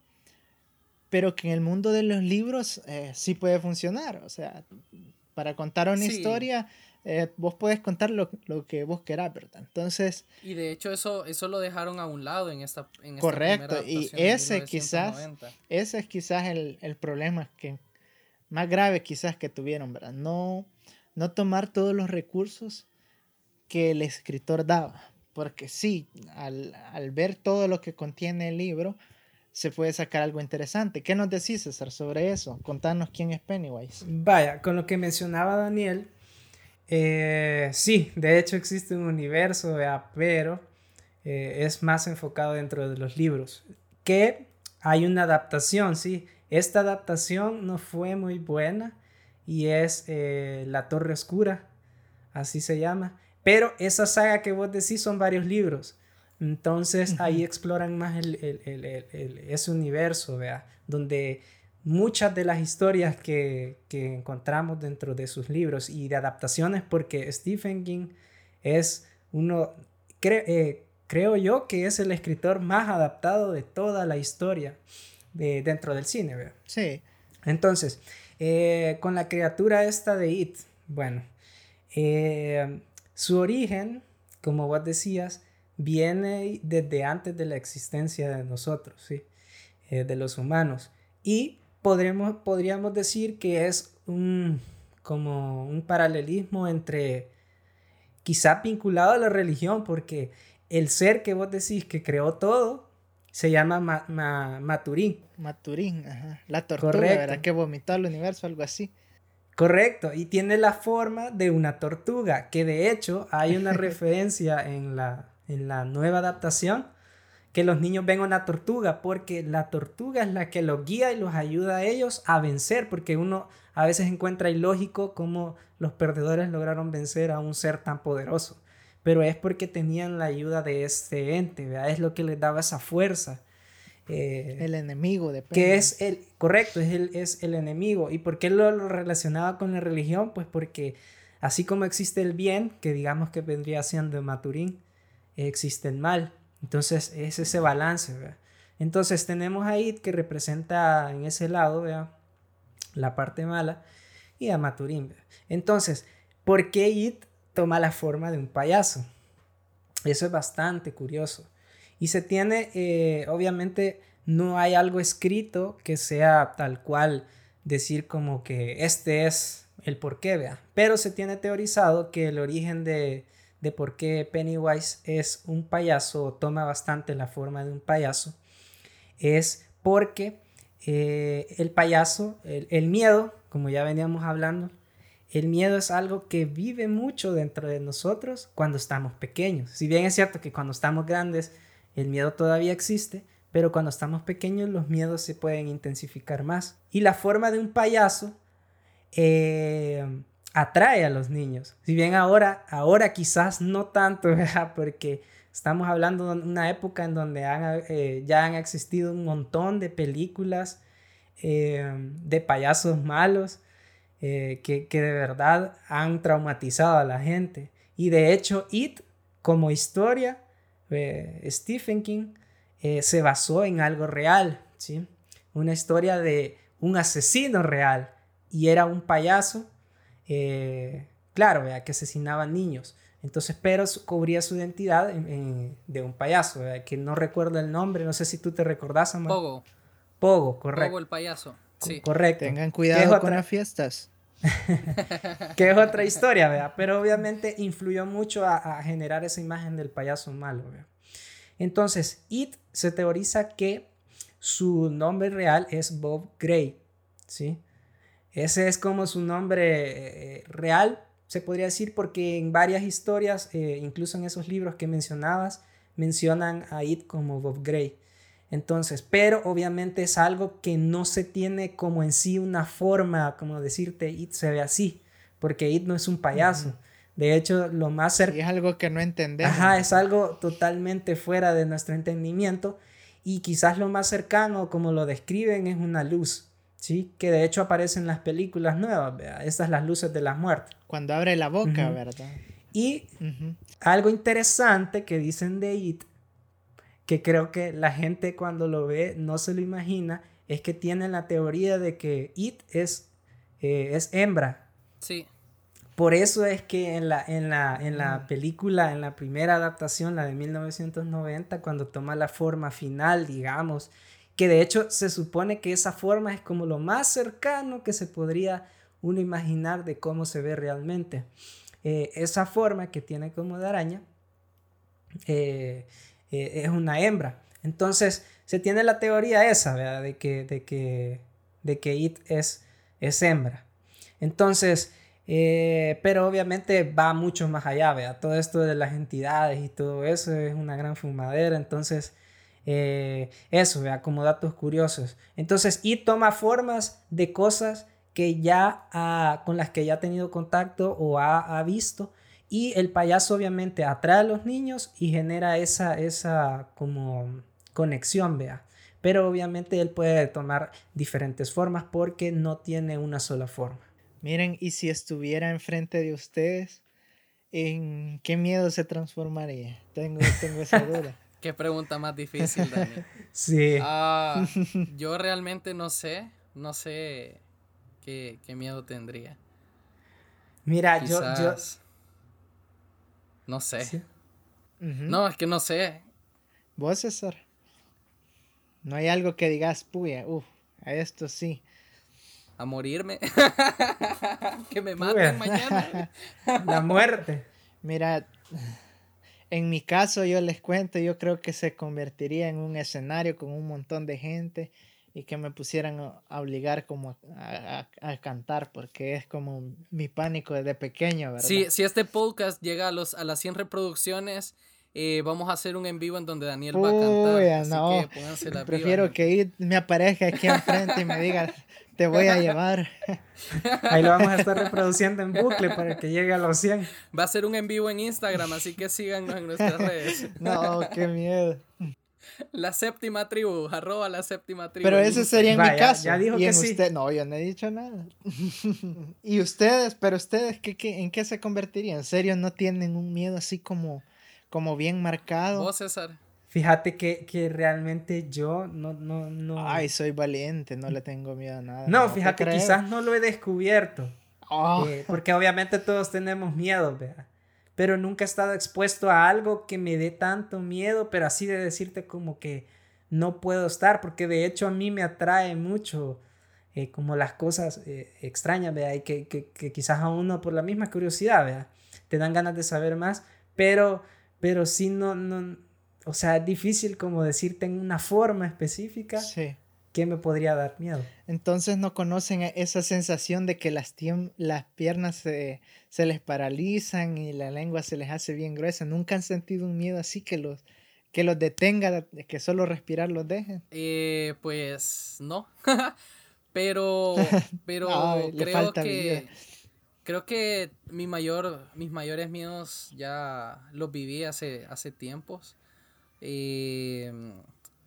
pero que en el mundo de los libros eh, sí puede funcionar. O sea, para contar una historia eh, vos podés contar lo, que vos querás, ¿verdad? Entonces... Y de hecho eso, eso lo dejaron a un lado en esta... En correcto, y ese quizás, ese es quizás el, el, problema que más grave quizás que tuvieron, ¿verdad? No, no tomar todos los recursos que el escritor daba, porque sí, al, al ver todo lo que contiene el libro, se puede sacar algo interesante. ¿Qué nos decís, César, sobre eso? Contanos quién es Pennywise. Vaya, con lo que mencionaba Daniel, eh, sí, de hecho existe un universo, pero eh, es más enfocado dentro de los libros. Que hay una adaptación, sí. Esta adaptación no fue muy buena y es eh, La Torre Oscura, así se llama. Pero esa saga que vos decís son varios libros. Entonces ahí exploran más el, ese universo, ¿vea? donde muchas de las historias que, encontramos dentro de sus libros y de adaptaciones, porque Stephen King es uno, eh, creo yo que es el escritor más adaptado de toda la historia de, dentro del cine. ¿vea? Sí. Entonces, eh, con la criatura esta de It, bueno, eh, su origen, como vos decías, viene desde antes de la existencia de nosotros, ¿sí? Eh, de los humanos. Y podremos, podríamos decir que es un, como un paralelismo entre, quizá vinculado a la religión, porque el ser que vos decís que creó todo se llama Maturín. Maturín, ajá. La tortuga, ¿verdad? Que vomitó al universo, algo así. Correcto, y tiene la forma de una tortuga, que de hecho hay una referencia en la, en la nueva adaptación, que los niños ven una tortuga, porque la tortuga es la que los guía y los ayuda a ellos a vencer, porque uno a veces encuentra ilógico cómo los perdedores lograron vencer a un ser tan poderoso, pero es porque tenían la ayuda de este ente, ¿verdad? es lo que les daba esa fuerza. Eh, el enemigo, de Que es el, correcto, es el, es el enemigo. ¿Y por qué lo, lo, relacionaba con la religión? Pues porque así como existe el bien, que digamos que vendría siendo Maturín, existe el mal. Entonces es ese balance. Entonces tenemos a It que representa en ese lado ¿vea? la parte mala y a Maturín. Entonces, ¿por qué It toma la forma de un payaso? Eso es bastante curioso. Y se tiene, eh, obviamente, no hay algo escrito que sea tal cual decir como que este es el porqué, vea. Pero se tiene teorizado que el origen de, de por qué Pennywise es un payaso o toma bastante la forma de un payaso es porque eh, el payaso, el, miedo, como ya veníamos hablando, el miedo es algo que vive mucho dentro de nosotros cuando estamos pequeños. Si bien es cierto que cuando estamos grandes el miedo todavía existe, pero cuando estamos pequeños los miedos se pueden intensificar más. Y la forma de un payaso eh, atrae a los niños. Si bien ahora, ahora quizás no tanto, porque estamos hablando de una época en donde eh, ya han existido un montón de películas eh, de payasos malos que, que de verdad han traumatizado a la gente. Y de hecho, It como historia eh, Stephen King eh, se basó en algo real, ¿sí? Una historia de un asesino real y era un payaso, eh, claro, que asesinaba niños. Entonces, pero cubría su identidad de un payaso, que no recuerdo el nombre, no sé si tú te recordás, amor. Pogo. Pogo, correcto. Pogo el payaso. Sí. Correcto. Tengan cuidado con las fiestas. que es otra historia, ¿verdad? Pero obviamente influyó mucho a, generar esa imagen del payaso malo, Entonces, It se teoriza que su nombre real es Bob Gray, ¿sí? Ese es como su nombre eh, real, se podría decir, porque en varias historias, eh, incluso en esos libros que mencionabas, mencionan a It como Bob Gray. Entonces, pero obviamente es algo que no se tiene como en sí una forma, como decirte, It se ve así, porque It no es un payaso. De hecho, lo más cercano... es algo que no entendemos. Ajá, es algo totalmente fuera de nuestro entendimiento y quizás lo más cercano, como lo describen, es una luz, ¿sí? Que de hecho aparece en las películas nuevas, ¿verdad? Estas las luces de la muerte. Cuando abre la boca, ¿verdad? Y algo interesante que dicen de It que creo que la gente cuando lo ve no se lo imagina, es que tienen la teoría de que It es, eh, es hembra. Sí. Por eso es que en la, en, la, en la película, en la primera adaptación, la de 1990, cuando toma la forma final, digamos, que de hecho se supone que esa forma es como lo más cercano que se podría uno imaginar de cómo se ve realmente. Eh, esa forma que tiene como de araña eh, eh, es una hembra. Entonces, se tiene la teoría esa, ¿verdad? De que, de que, de que It es, es hembra. Entonces, eh, pero obviamente va mucho más allá, ¿verdad? Todo esto de las entidades y todo eso es una gran fumadera. Entonces, eh, eso, ¿verdad? Como datos curiosos. Entonces, It toma formas de cosas que ya con las que ya ha tenido contacto o ha, visto. Y el payaso obviamente atrae a los niños y genera esa, esa como conexión, vea. Pero obviamente él puede tomar diferentes formas porque no tiene una sola forma. Miren, y si estuviera enfrente de ustedes, ¿en qué miedo se transformaría? Tengo, tengo esa duda. qué pregunta más difícil, Dani. sí. Ah, yo realmente no sé, no sé qué, miedo tendría. Mira, yo, yo... No sé. No, es que no sé. ¿Vos, César? No hay algo que digas, puya, uff, a esto sí a morirme. que me maten mañana. La muerte. Mira, en mi caso yo les cuento, yo creo que se convertiría en un escenario con un montón de gente y que me pusieran a obligar como a, cantar porque es como mi pánico desde pequeño, ¿verdad? Sí, si este podcast llega a, los, a las 100 reproducciones, eh, vamos a hacer un en vivo en donde Daniel va a cantar. Así no. que Prefiero que me aparezca aquí enfrente y me diga, te voy a llevar. Ahí lo vamos a estar reproduciendo en bucle para que llegue a los 100. Va a ser un en vivo en Instagram, así que síganos en nuestras redes. No, qué miedo. La séptima tribu, arroba la séptima tribu. Pero ese sería en mi caso. Ya dijo que sí. no, yo no he dicho nada. y ustedes, pero ustedes, ¿qué, qué, en qué se convertirían? ¿En serio no tienen un miedo así como, como bien marcado? Vos, César. Fíjate que, que, realmente yo no, no, no. Ay, soy valiente, no le tengo miedo a nada. No, fíjate, quizás no lo he descubierto. Ah. Eh, porque obviamente todos tenemos miedo, ¿verdad? Pero nunca he estado expuesto a algo que me dé tanto miedo, pero así de decirte como que no puedo estar, porque de hecho a mí me atrae mucho eh, como las cosas eh, extrañas, ¿verdad? Y que, que, quizás a uno por la misma curiosidad, ¿verdad? Te dan ganas de saber más, pero, pero sí no, no o sea, es difícil como decirte en una forma específica sí. Qué me podría dar miedo. Entonces no conocen esa sensación de que las, las piernas se, les paralizan y la lengua se les hace bien gruesa. ¿Nunca han sentido un miedo así que los, que los detenga, que solo respirar los deje? Eh, pues no. pero pero creo que... Creo que mi mayor, mis mayores miedos ya los viví hace, hace tiempos. Eh,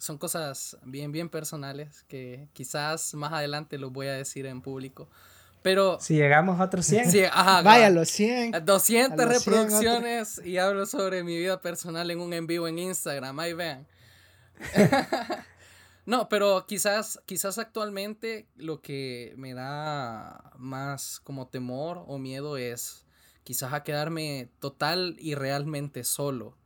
son cosas bien, bien personales que quizás más adelante los voy a decir en público. Pero. Si llegamos a otros 100. Vaya, los 100. 200 reproducciones y hablo sobre mi vida personal en un en vivo en Instagram. Ahí vean. no, pero quizás, quizás actualmente lo que me da más como temor o miedo es quizás a quedarme total y realmente solo.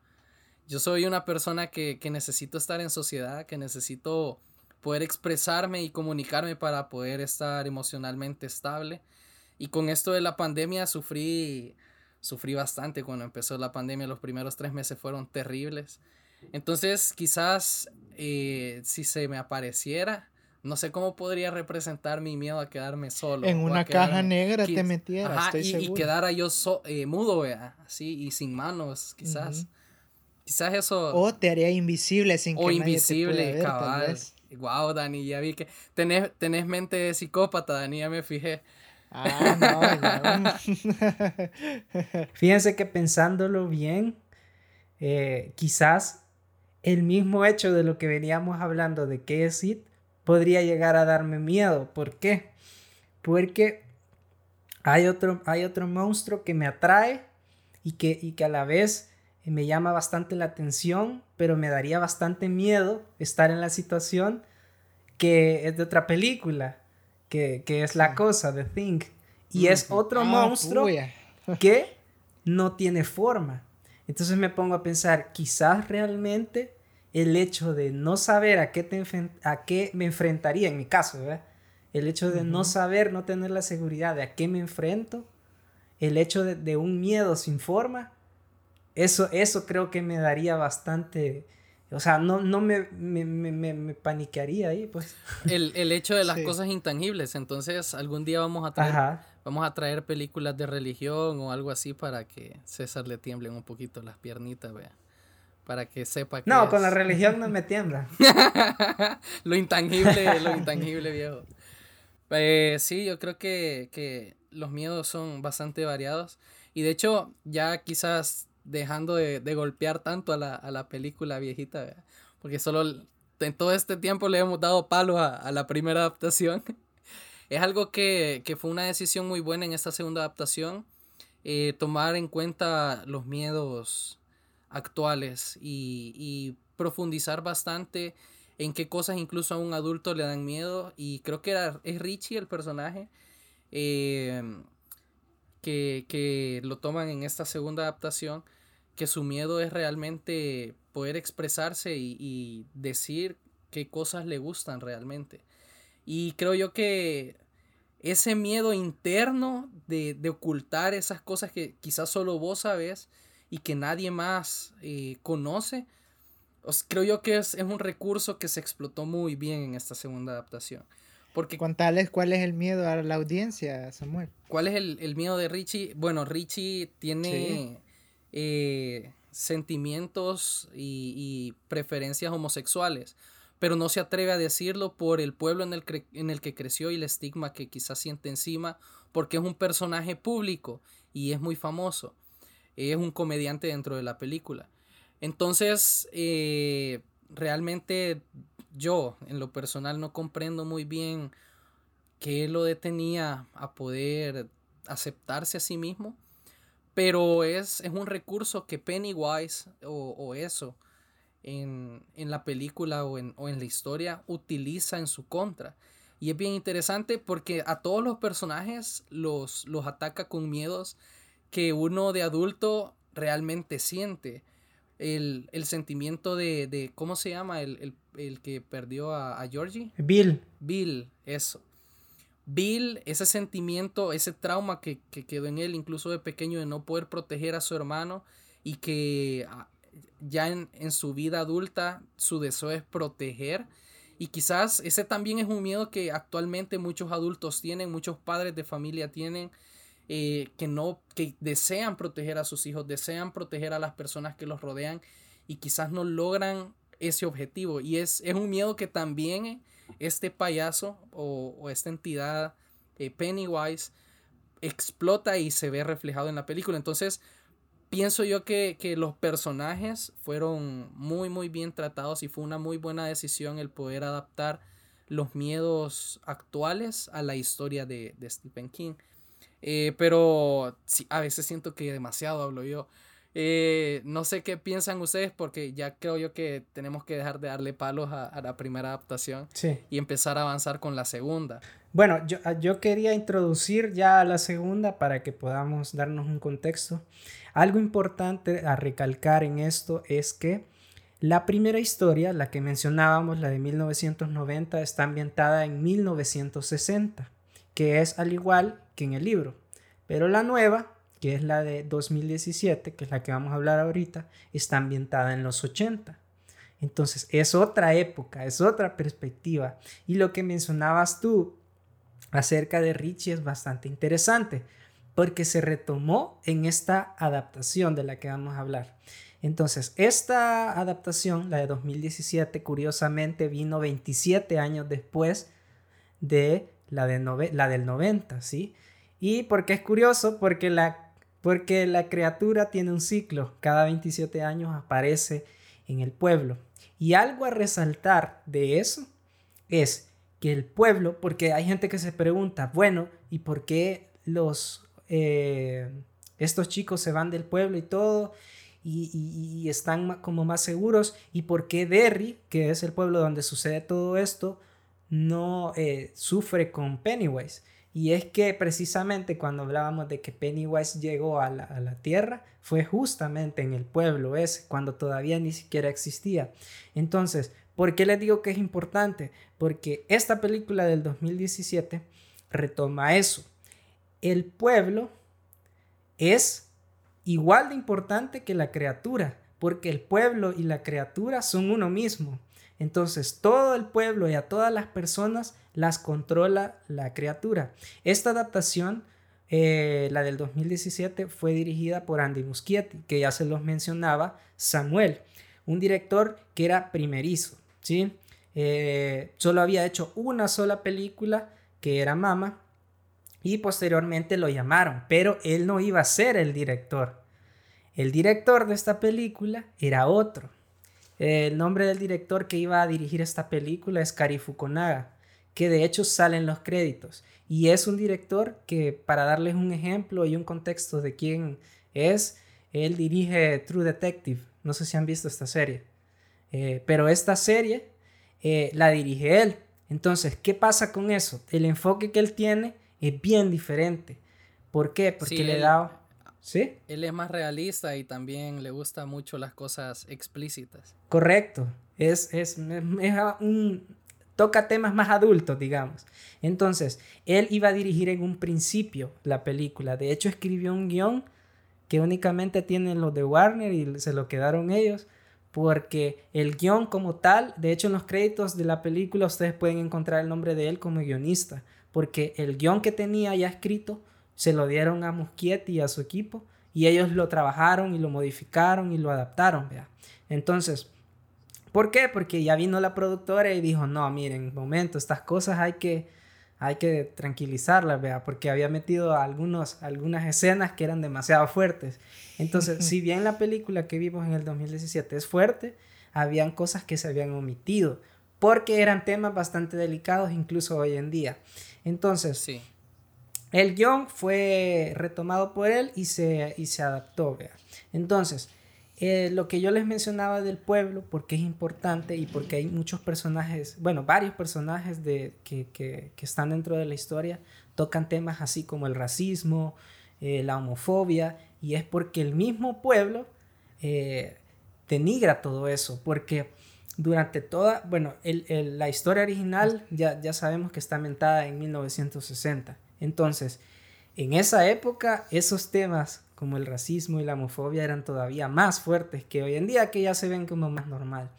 Yo soy una persona que, necesito estar en sociedad, que necesito poder expresarme y comunicarme para poder estar emocionalmente estable. Y con esto de la pandemia sufrí, sufrí bastante cuando empezó la pandemia. Los primeros tres meses fueron terribles. Entonces, quizás eh, si se me apareciera, no sé cómo podría representar mi miedo a quedarme solo. En una caja negra te metieras, estoy y, y quedara yo eh, mudo, así, y sin manos, quizás. Quizás eso. O te haría invisible sin o invisible, cabal. Wow, Dani, ya vi que tenés, tenés mente de psicópata, Dani, ya me fijé. Ah, no, Fíjense que pensándolo bien, eh, quizás el mismo hecho de lo que veníamos hablando de qué es IT podría llegar a darme miedo. ¿Por qué? Porque hay otro, hay otro monstruo que me atrae y que, y que a la vez me llama bastante la atención, pero me daría bastante miedo estar en la situación que es de otra película, que, es La Cosa, The Thing. Y es otro ah, monstruo que no tiene forma. Entonces me pongo a pensar, quizás realmente el hecho de no saber a qué, te a qué me enfrentaría, en mi caso, el hecho de no saber, no tener la seguridad de a qué me enfrento, el hecho de un miedo sin forma, eso, eso creo que me daría bastante... O sea, no, no me, me, me, me paniquearía ahí, pues. El, el hecho de las cosas intangibles. Entonces, algún día vamos a traer, vamos a traer películas de religión o algo así para que César le tiemblen un poquito las piernitas, vea. Para que sepa que. No, con la religión no me tiembla. lo intangible, lo intangible, viejo. Eh, sí, yo creo que, que, los miedos son bastante variados. Y de hecho, ya quizás dejando de, de golpear tanto a la, a la película viejita, porque solo en todo este tiempo le hemos dado palo a, a la primera adaptación. es algo que, que, fue una decisión muy buena en esta segunda adaptación. Eh, tomar en cuenta los miedos actuales y, y profundizar bastante en qué cosas incluso a un adulto le dan miedo. Y creo que era, es Richie el personaje eh, que, que, lo toman en esta segunda adaptación, que su miedo es realmente poder expresarse y, y decir qué cosas le gustan realmente. Y creo yo que ese miedo interno de, de, ocultar esas cosas que quizás solo vos sabes y que nadie más eh, conoce, creo yo que es, es, un recurso que se explotó muy bien en esta segunda adaptación. Porque, Contales cuál es el miedo a la audiencia, Samuel. ¿Cuál es el, el miedo de Richie? Bueno, Richie tiene sí. Eh, sentimientos y, preferencias homosexuales, pero no se atreve a decirlo por el pueblo en el, en el que creció y el estigma que quizás siente encima, porque es un personaje público y es muy famoso. Es un comediante dentro de la película. Entonces, eh, realmente yo, en lo personal, no comprendo muy bien qué lo detenía a poder aceptarse a sí mismo. Pero es, es un recurso que Pennywise o, o eso en, en, la película o en, o en la historia utiliza en su contra. Y es bien interesante porque a todos los personajes los, los ataca con miedos que uno de adulto realmente siente el, el sentimiento de, de, ¿cómo se llama? El, el, el que perdió a, a, Georgie. Bill. Bill, eso. Bill, ese sentimiento, ese trauma que, que, quedó en él, incluso de pequeño, de no poder proteger a su hermano y que ah, ya en, en su vida adulta su deseo es proteger. Y quizás ese también es un miedo que actualmente muchos adultos tienen, muchos padres de familia tienen, eh, que no, que desean proteger a sus hijos, desean proteger a las personas que los rodean y quizás no logran ese objetivo. Y es, es un miedo que también este payaso o, esta entidad eh, Pennywise explota y se ve reflejado en la película. Entonces, pienso yo que, que, los personajes fueron muy, muy bien tratados y fue una muy buena decisión el poder adaptar los miedos actuales a la historia de, Stephen King. Eh, pero a veces siento que demasiado hablo yo. Eh, no sé qué piensan ustedes porque ya creo yo que tenemos que dejar de darle palos a, a la primera adaptación sí. y empezar a avanzar con la segunda. Bueno, yo, yo quería introducir ya a la segunda para que podamos darnos un contexto. Algo importante a recalcar en esto es que la primera historia, la que mencionábamos, la de 1990, está ambientada en 1960, que es al igual que en el libro. Pero la nueva, que es la de 2017, que es la que vamos a hablar ahorita, está ambientada en los 80. Entonces es otra época, es otra perspectiva. Y lo que mencionabas tú acerca de Richie es bastante interesante, porque se retomó en esta adaptación de la que vamos a hablar. Entonces, esta adaptación, la de 2017, curiosamente vino 27 años después de la, de la del 90, ¿sí? Y porque es curioso, porque la, porque la criatura tiene un ciclo, cada 27 años aparece en el pueblo. Y algo a resaltar de eso es que el pueblo, porque hay gente que se pregunta, bueno, ¿y por qué los, eh, estos chicos se van del pueblo y todo? Y, están como más seguros. ¿Y por qué Derry, que es el pueblo donde sucede todo esto, no eh, sufre con Pennywise? Y es que precisamente cuando hablábamos de que Pennywise llegó a la, Tierra, fue justamente en el pueblo ese, cuando todavía ni siquiera existía. Entonces, ¿por qué les digo que es importante? Porque esta película del 2017 retoma eso. El pueblo es igual de importante que la criatura, porque el pueblo y la criatura son uno mismo. Entonces, todo el pueblo y a todas las personas las controla la criatura. Esta adaptación, eh, la del 2017, fue dirigida por Andy Muschietti, que ya se los mencionaba, Samuel, un director que era primerizo, ¿sí? Eh, solo había hecho una sola película que era Mama, y posteriormente lo llamaron, pero él no iba a ser el director. El director de esta película era otro. El nombre del director que iba a dirigir esta película es Kari Fukunaga, que de hecho sale en los créditos. Y es un director que, para darles un ejemplo y un contexto de quién es, él dirige True Detective. No sé si han visto esta serie. Eh, pero esta serie eh, la dirige él. Entonces, ¿qué pasa con eso? El enfoque que él tiene es bien diferente. ¿Por qué? Porque le da ¿Sí? Él es más realista y también le gusta mucho las cosas explícitas. Correcto. Es, es, un, toca temas más adultos, digamos. Entonces, él iba a dirigir en un principio la película. De hecho, escribió un guion que únicamente tienen los de Warner y se lo quedaron ellos. Porque el guion como tal, de hecho en los créditos de la película ustedes pueden encontrar el nombre de él como guionista. Porque el guion que tenía ya escrito se lo dieron a Muschietti y a su equipo y ellos lo trabajaron y lo modificaron y lo adaptaron, ¿vea? Entonces, ¿por qué? Porque ya vino la productora y dijo, no, miren, momento, estas cosas hay que, hay que tranquilizarlas, ¿vea? Porque había metido algunos, algunas escenas que eran demasiado fuertes. Entonces, si bien la película que vimos en el 2017 es fuerte, habían cosas que se habían omitido, porque eran temas bastante delicados incluso hoy en día. Entonces, sí. El guion fue retomado por él y se, y se adaptó. Entonces, eh, lo que yo les mencionaba del pueblo, porque es importante y porque hay muchos personajes, bueno, varios personajes de, que, que, que están dentro de la historia, tocan temas así como el racismo, eh, la homofobia, y es porque el mismo pueblo eh, denigra todo eso, porque durante toda, bueno, el, el, la historia original ya, ya sabemos que está mentada en 1960. Entonces, en esa época, esos temas como el racismo y la homofobia eran todavía más fuertes que hoy en día, que ya se ven como más normal.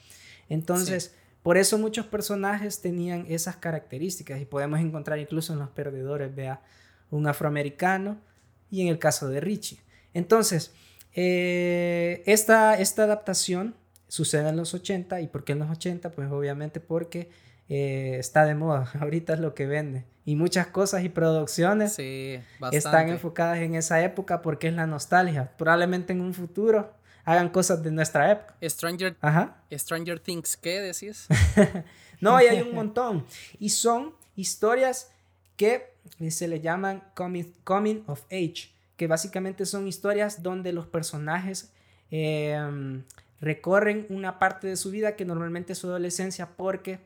Entonces, por eso muchos personajes tenían esas características y podemos encontrar incluso en los perdedores, vea, un afroamericano y en el caso de Richie. Entonces, eh, esta, esta adaptación sucede en los 80 y ¿por qué en los 80? Pues obviamente porque eh, está de moda, ahorita es lo que vende. Y muchas cosas y producciones están enfocadas en esa época porque es la nostalgia. Probablemente en un futuro hagan cosas de nuestra época. Stranger, Stranger Things, ¿qué decís? no, y hay un montón. Y son historias que se le llaman coming, coming of age, que básicamente son historias donde los personajes em, recorren una parte de su vida que normalmente es su adolescencia porque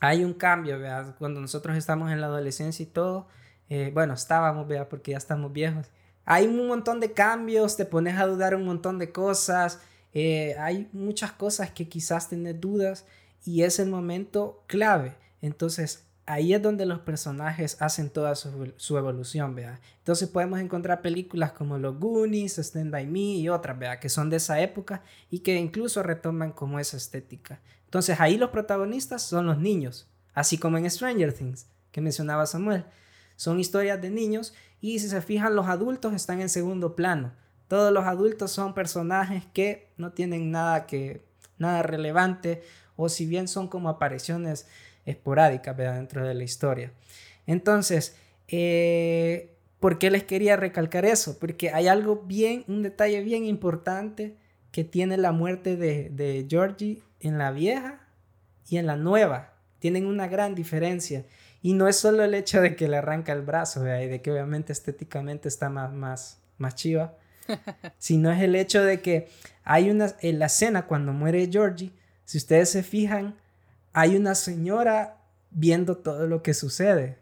hay un cambio, ¿verdad? Cuando nosotros estamos en la adolescencia y todo, eh, bueno, estábamos, ¿verdad? Porque ya estamos viejos. Hay un montón de cambios, te pones a dudar un montón de cosas, eh, hay muchas cosas que quizás tenés dudas y es el momento clave. Entonces, ahí es donde los personajes hacen toda su, su evolución, ¿verdad? Entonces podemos encontrar películas como Los Goonies, Stand By Me y otras, ¿verdad? Que son de esa época y que incluso retoman como esa estética. Entonces ahí los protagonistas son los niños, así como en Stranger Things, que mencionaba Samuel. Son historias de niños y si se fijan los adultos están en segundo plano. Todos los adultos son personajes que no tienen nada que nada relevante o si bien son como apariciones esporádicas dentro de la historia. Entonces, eh, ¿por qué les quería recalcar eso? Porque hay algo bien, un detalle bien importante que tiene la muerte de, de Georgie en la vieja y en la nueva. Tienen una gran diferencia. Y no es solo el hecho de que le arranca el brazo, y de que obviamente estéticamente está más, más, más chiva, sino es el hecho de que hay una, en la escena cuando muere Georgie, si ustedes se fijan, hay una señora viendo todo lo que sucede,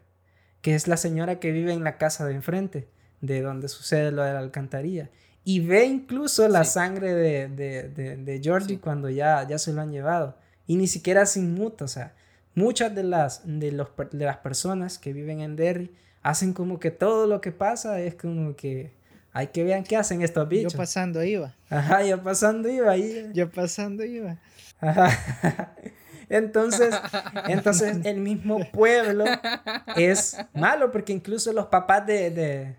que es la señora que vive en la casa de enfrente, de donde sucede lo de la alcantarilla y ve incluso la sangre de, de, de, Georgie cuando ya, ya se lo han llevado. Y ni siquiera sin muta, o sea, muchas de las, de, los, de las personas que viven en Derry hacen como que todo lo que pasa es como que hay que vean qué hacen estos bichos. Yo pasando iba. Ajá, yo pasando iba ahí. Yo pasando iba. Ajá. Entonces, entonces el mismo pueblo es malo porque incluso los papás de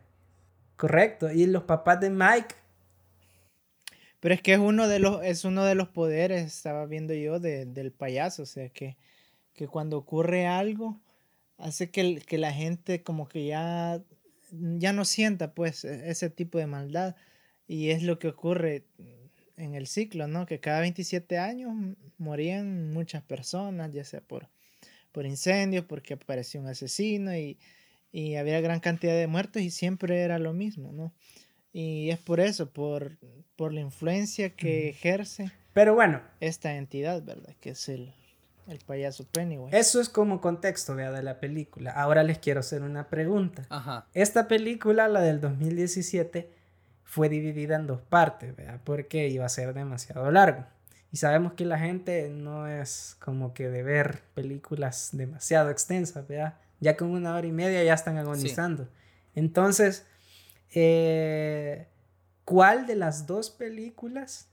Correcto. Y los papás de Mike. Pero es que es uno de los, es uno de los poderes, estaba viendo yo, del payaso. O sea, que, que cuando ocurre algo, hace que, que la gente como que ya, ya no sienta pues e, ese tipo de maldad. Y es lo que ocurre en el ciclo, ¿no? Que cada 27 años morían muchas personas, ya sea por, por incendios, porque apareció un asesino y, y había gran cantidad de muertos y siempre era lo mismo, ¿no? Y es por eso, por, por la influencia que ejerce. Pero bueno. Esta entidad, ¿verdad? Que es el, el payaso Pennywise. Eso es como contexto, vea, de la película. Ahora les quiero hacer una pregunta. Ajá. Esta película, la del 2017, fue dividida en dos partes, ¿vea? Porque iba a ser demasiado largo. Y sabemos que la gente no es como que de ver películas demasiado extensas, ¿vea? Ya con una hora y media ya están agonizando. Entonces, eh, ¿cuál de las dos películas,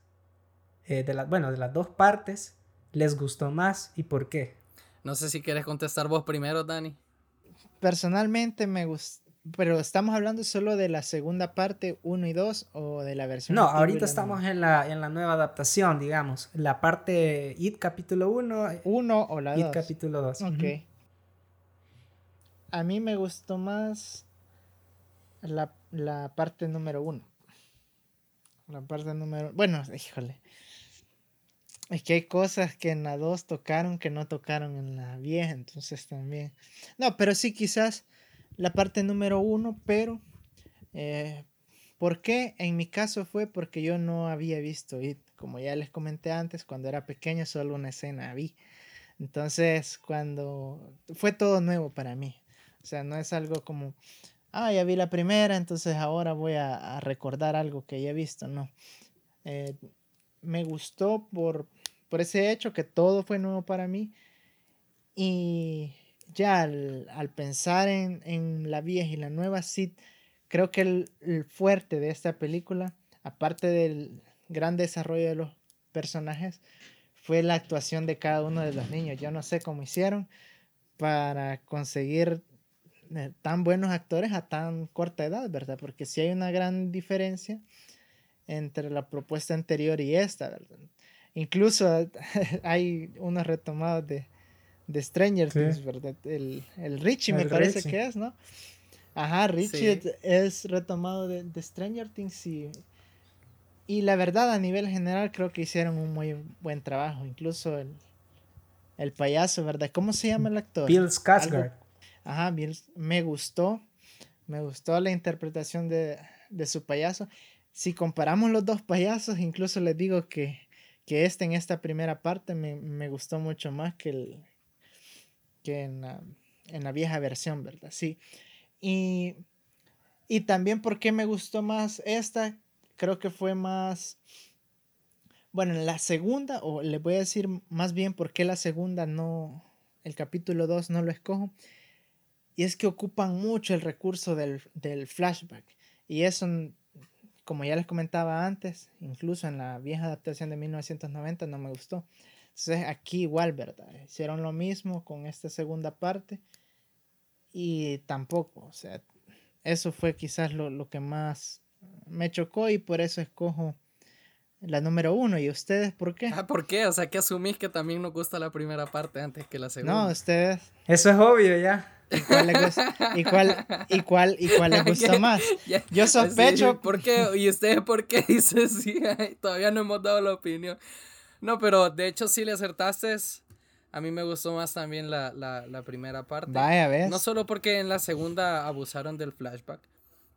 eh, de bueno, de las dos partes, les gustó más y por qué? No sé si quieres contestar vos primero, Dani. Personalmente me gustó. Pero estamos hablando solo de la segunda parte 1 y 2 o de la versión. No, ahorita estamos en la, en la nueva adaptación, digamos. La parte IT capítulo 1. 1 o la 2. IT capítulo 2. Ok. A mí me gustó más la, la parte número 1. La parte número. Bueno, híjole. Es que hay cosas que en la 2 tocaron que no tocaron en la vieja, entonces también. No, pero sí, quizás la parte número 1, pero. Eh, ¿Por qué? En mi caso fue porque yo no había visto It. Como ya les comenté antes, cuando era pequeño solo una escena vi. Entonces, cuando. Fue todo nuevo para mí. O sea, no es algo como. Ah, ya vi la primera, entonces ahora voy a, recordar algo que ya he visto. No. Eh, me gustó por, por ese hecho que todo fue nuevo para mí. Y ya al, pensar en, la vieja y la nueva, sí, creo que el, fuerte de esta película, aparte del gran desarrollo de los personajes, fue la actuación de cada uno de los niños. Yo no sé cómo hicieron para conseguir tan buenos actores a tan corta edad, ¿verdad? Porque sí hay una gran diferencia entre la propuesta anterior y esta, ¿verdad? Incluso hay unos retomados de, de Stranger Things, ¿verdad? El, el Richie me parece que es, ¿no? Ajá, Richie es retomado de, de, Stranger Things y, y la verdad a nivel general creo que hicieron un muy buen trabajo. Incluso el, el payaso, ¿verdad? ¿Cómo se llama el actor? Bill Skarsgård. Ajá, Bill, me gustó. Me gustó la interpretación de, de su payaso. Si comparamos los dos payasos, incluso les digo que que este en esta primera parte me, gustó mucho más que, el, que en, la, vieja versión, ¿verdad? Sí. Y, y también porque me gustó más esta, creo que fue más... Bueno, en la segunda, o le voy a decir más bien por qué la segunda no, el capítulo 2 no lo escojo, y es que ocupan mucho el recurso del, del flashback. Y eso como ya les comentaba antes, incluso en la vieja adaptación de 1990 no me gustó. Entonces aquí igual, ¿verdad? Hicieron lo mismo con esta segunda parte y tampoco, o sea, eso fue quizás lo, lo que más me chocó y por eso escojo la número uno. ¿Y ustedes por qué? Ah, ¿por qué? O sea, que asumís que también nos gusta la primera parte antes que la segunda. No, ustedes. Eso es obvio ya. ¿Y cuál les gusta, y cuál, y cuál, y cuál les gusta más? Yo sospecho. ¿Por qué? ¿Y ustedes por qué? Dice, sí, todavía no hemos dado la opinión. No, pero de hecho sí le acertaste. A mí me gustó más también la, la, la primera parte. Vaya, ¿ves? No solo porque en la segunda abusaron del flashback,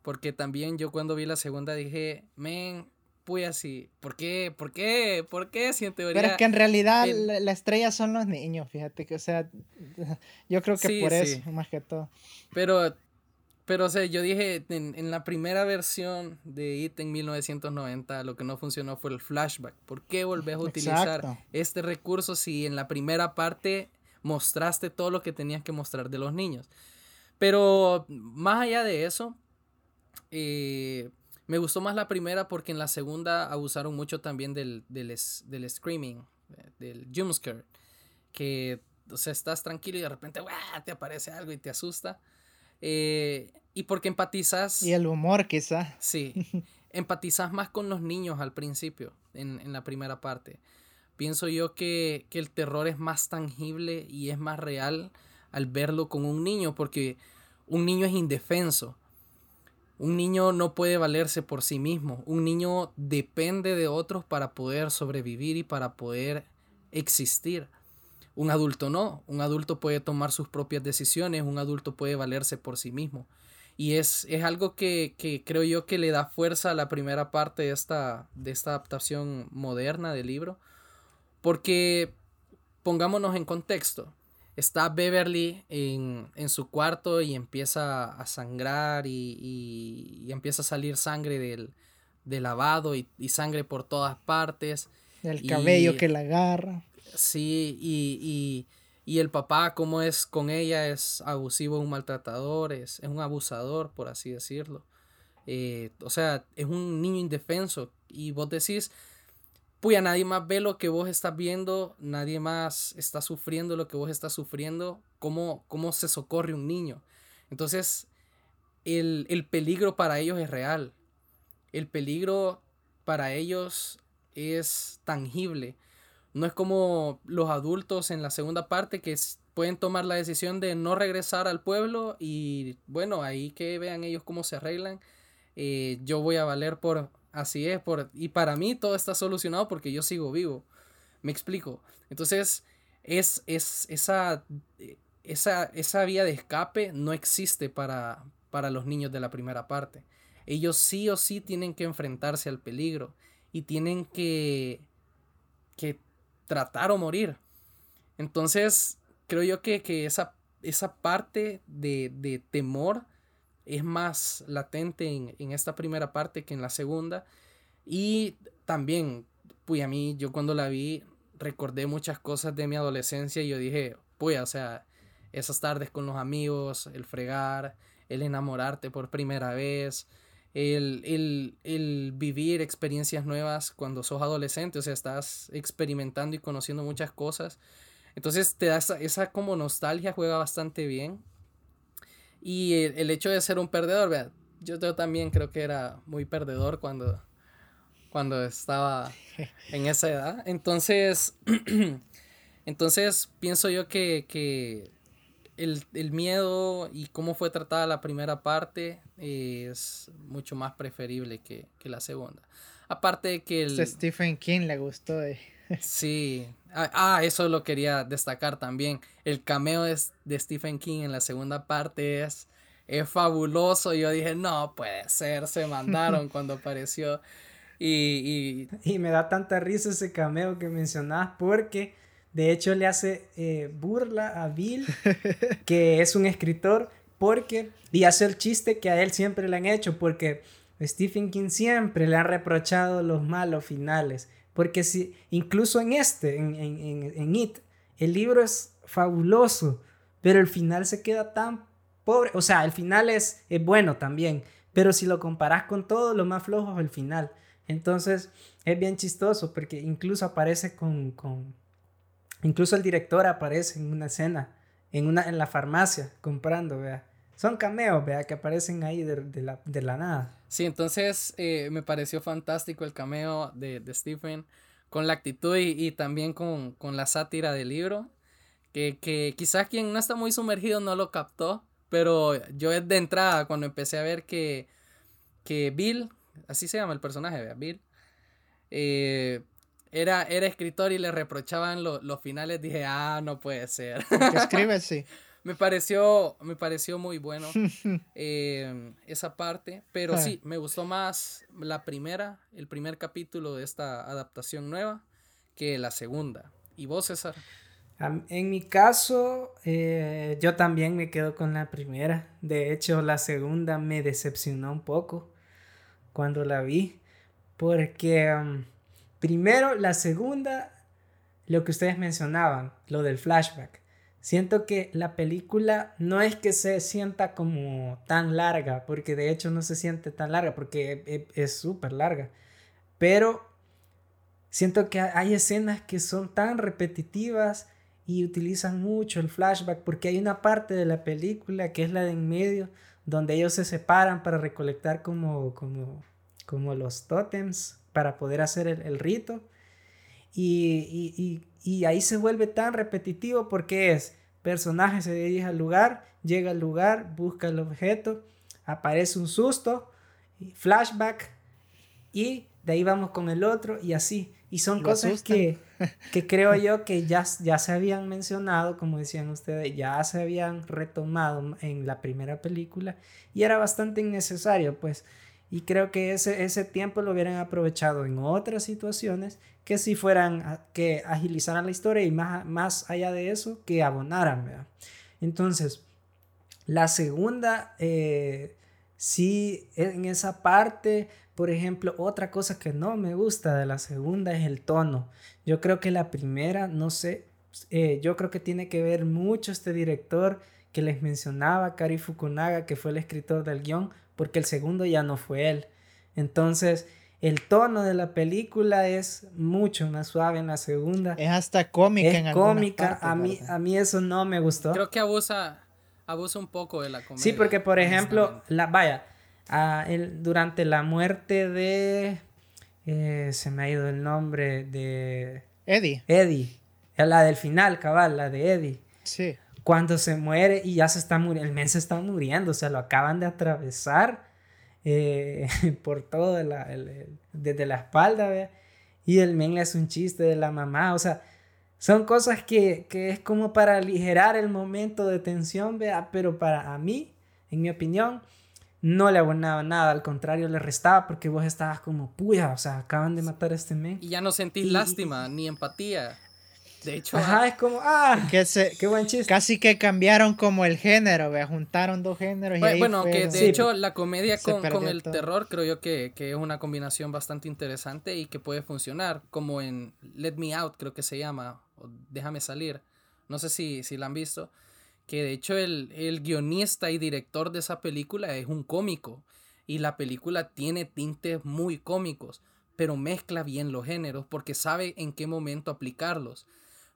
porque también yo cuando vi la segunda dije, men, pues así, ¿por qué? ¿Por qué? ¿Por qué? Si en teoría... Pero es que en realidad la, estrella son los niños, fíjate que, o sea, yo creo que por eso, más que todo. Pero, pero, o sea, yo dije, en, la primera versión de IT en 1990, lo que no funcionó fue el flashback. ¿Por qué volvés a utilizar este recurso si en la primera parte mostraste todo lo que tenías que mostrar de los niños? Pero, más allá de eso, eh me gustó más la primera porque en la segunda abusaron mucho también del, del, del screaming, eh, del jumpscare. Que, o sea, estás tranquilo y de repente te aparece algo y te asusta. Eh, y porque empatizas. Y el humor, quizá. Sí. empatizas más con los niños al principio, en, en la primera parte. Pienso yo que, que, el terror es más tangible y es más real al verlo con un niño, porque un niño es indefenso. Un niño no puede valerse por sí mismo. Un niño depende de otros para poder sobrevivir y para poder existir. Un adulto no. Un adulto puede tomar sus propias decisiones. Un adulto puede valerse por sí mismo. Y es, es algo que, que, creo yo que le da fuerza a la primera parte de esta, de esta adaptación moderna del libro. Porque pongámonos en contexto. Está Beverly en, en su cuarto y empieza a sangrar y, y, empieza a salir sangre del, del lavado y, y, sangre por todas partes. El cabello que la agarra. Sí, y, y el papá, como es con ella, es abusivo, un maltratador, es, es un abusador, por así decirlo. Eh, o sea, es un niño indefenso. Y vos decís, pues nadie más ve lo que vos estás viendo, nadie más está sufriendo lo que vos estás sufriendo. ¿Cómo, cómo se socorre un niño? Entonces, el, el peligro para ellos es real. El peligro para ellos es tangible. No es como los adultos en la segunda parte que pueden tomar la decisión de no regresar al pueblo y bueno, ahí que vean ellos cómo se arreglan. Eh, yo voy a valer por, así es, por, y para mí todo está solucionado porque yo sigo vivo. Me explico. Entonces, es, es esa, esa, esa vía de escape no existe para, para los niños de la primera parte. Ellos sí o sí tienen que enfrentarse al peligro y tienen que, que tratar o morir. Entonces, creo yo que, esa, esa, parte de, temor es más latente en, esta primera parte que en la segunda. Y también, pues a mí, yo cuando la vi, recordé muchas cosas de mi adolescencia y yo dije, pues, o sea, esas tardes con los amigos, el fregar, el enamorarte por primera vez, el, vivir experiencias nuevas cuando sos adolescente, o sea, estás experimentando y conociendo muchas cosas. Entonces te da esa, como nostalgia, juega bastante bien. Y el, hecho de ser un perdedor, vea, yo, yo, también creo que era muy perdedor cuando, cuando estaba en esa edad. Entonces, entonces pienso yo que, que el, miedo y cómo fue tratada la primera parte es mucho más preferible que, la segunda. Aparte de que el... Stephen King le gustó. Sí. Ah, ah, eso lo quería destacar también. El cameo de, de Stephen King en la segunda parte es, es fabuloso. Yo dije, no puede ser, se mandaron cuando apareció. Y, y... y me da tanta risa ese cameo que mencionabas porque de hecho, le hace eh, burla a Bill, que es un escritor, porque, y hace el chiste que a él siempre le han hecho, porque Stephen King siempre le ha reprochado los malos finales. Porque si, incluso en este, en, en, en, It, el libro es fabuloso, pero el final se queda tan pobre. O sea, el final es, es bueno también, pero si lo comparas con todo, lo más flojo es el final. Entonces, es bien chistoso porque incluso aparece con, con Incluso el director aparece en una escena, en, una, en la farmacia, comprando, vea. Son cameos, vea, que aparecen ahí de, la, de la, nada. Sí, entonces eh, me pareció fantástico el cameo de, de Stephen, con la actitud y, también con, con, la sátira del libro, que, que quizás quien no está muy sumergido no lo captó, pero yo de entrada, cuando empecé a ver que, que Bill, así se llama el personaje, Bill, eh, era, era escritor y le reprochaban los finales, dije, ah, no puede ser. Escribe, sí. me pareció, me pareció muy bueno eh, esa parte, pero ah. sí, me gustó más la primera, el primer capítulo de esta adaptación nueva que la segunda. ¿Y vos, César? En mi caso, eh, yo también me quedo con la primera. De hecho, la segunda me decepcionó un poco cuando la vi, porque... Primero, la segunda, lo que ustedes mencionaban, lo del flashback. Siento que la película no es que se sienta como tan larga, porque de hecho no se siente tan larga, porque e, e, es súper larga. Pero siento que hay escenas que son tan repetitivas y utilizan mucho el flashback, porque hay una parte de la película que es la de en medio, donde ellos se separan para recolectar como, como, como los tótems para poder hacer el, rito. Y, ahí se vuelve tan repetitivo porque es personaje se dirige al lugar, llega al lugar, busca el objeto, aparece un susto, flashback y de ahí vamos con el otro y así. Y son cosas que, que, creo yo que ya, ya se habían mencionado, como decían ustedes, ya se habían retomado en la primera película y era bastante innecesario, pues. Y creo que ese, ese tiempo lo hubieran aprovechado en otras situaciones que si fueran, que agilizaran la historia y más, más allá de eso, que abonaran, ¿verdad? Entonces, la segunda, eh, sí, en esa parte por ejemplo, otra cosa que no me gusta de la segunda es el tono. Yo creo que la primera, no sé, eh, yo creo que tiene que ver mucho este director que les mencionaba, Kari Fukunaga, que fue el escritor del guion, porque el segundo ya no fue él. Entonces, el tono de la película es mucho más suave en la segunda. Es hasta cómica es cómica. a mí a mí eso no me gustó. Creo que abusa abusa un poco de la comedia. Sí, porque por ejemplo, la vaya, durante la muerte de... Eh, se me ha ido el nombre de... Eddie. Eddie. La del final, cabal, la de Eddie. Sí. Cuando se muere y ya se está muriendo, el men se está muriendo, o sea, lo acaban de atravesar eh, por todo, desde la espalda. Y el men le hace un chiste de la mamá, o sea, son cosas que, que es como para aligerar el momento de tensión, vea, pero para a mí, en mi opinión, no le abonaba nada, al contrario, le restaba porque vos estabas como, puya, o sea, acaban de matar a este men. Y ya no sentís lástima ni empatía. De hecho, Ajá, es como, ah, que se, qué buen chiste. Casi que cambiaron como el género, ¿ve? juntaron dos géneros. y bueno, que de hecho la comedia con, con el terror creo yo que, que, es una combinación bastante interesante y que puede funcionar, como en Let Me Out creo que se llama, o Déjame Salir. No sé si, si la han visto que de hecho el, guionista y director de esa película es un cómico y la película tiene tintes muy cómicos, pero mezcla bien los géneros porque sabe en qué momento aplicarlos.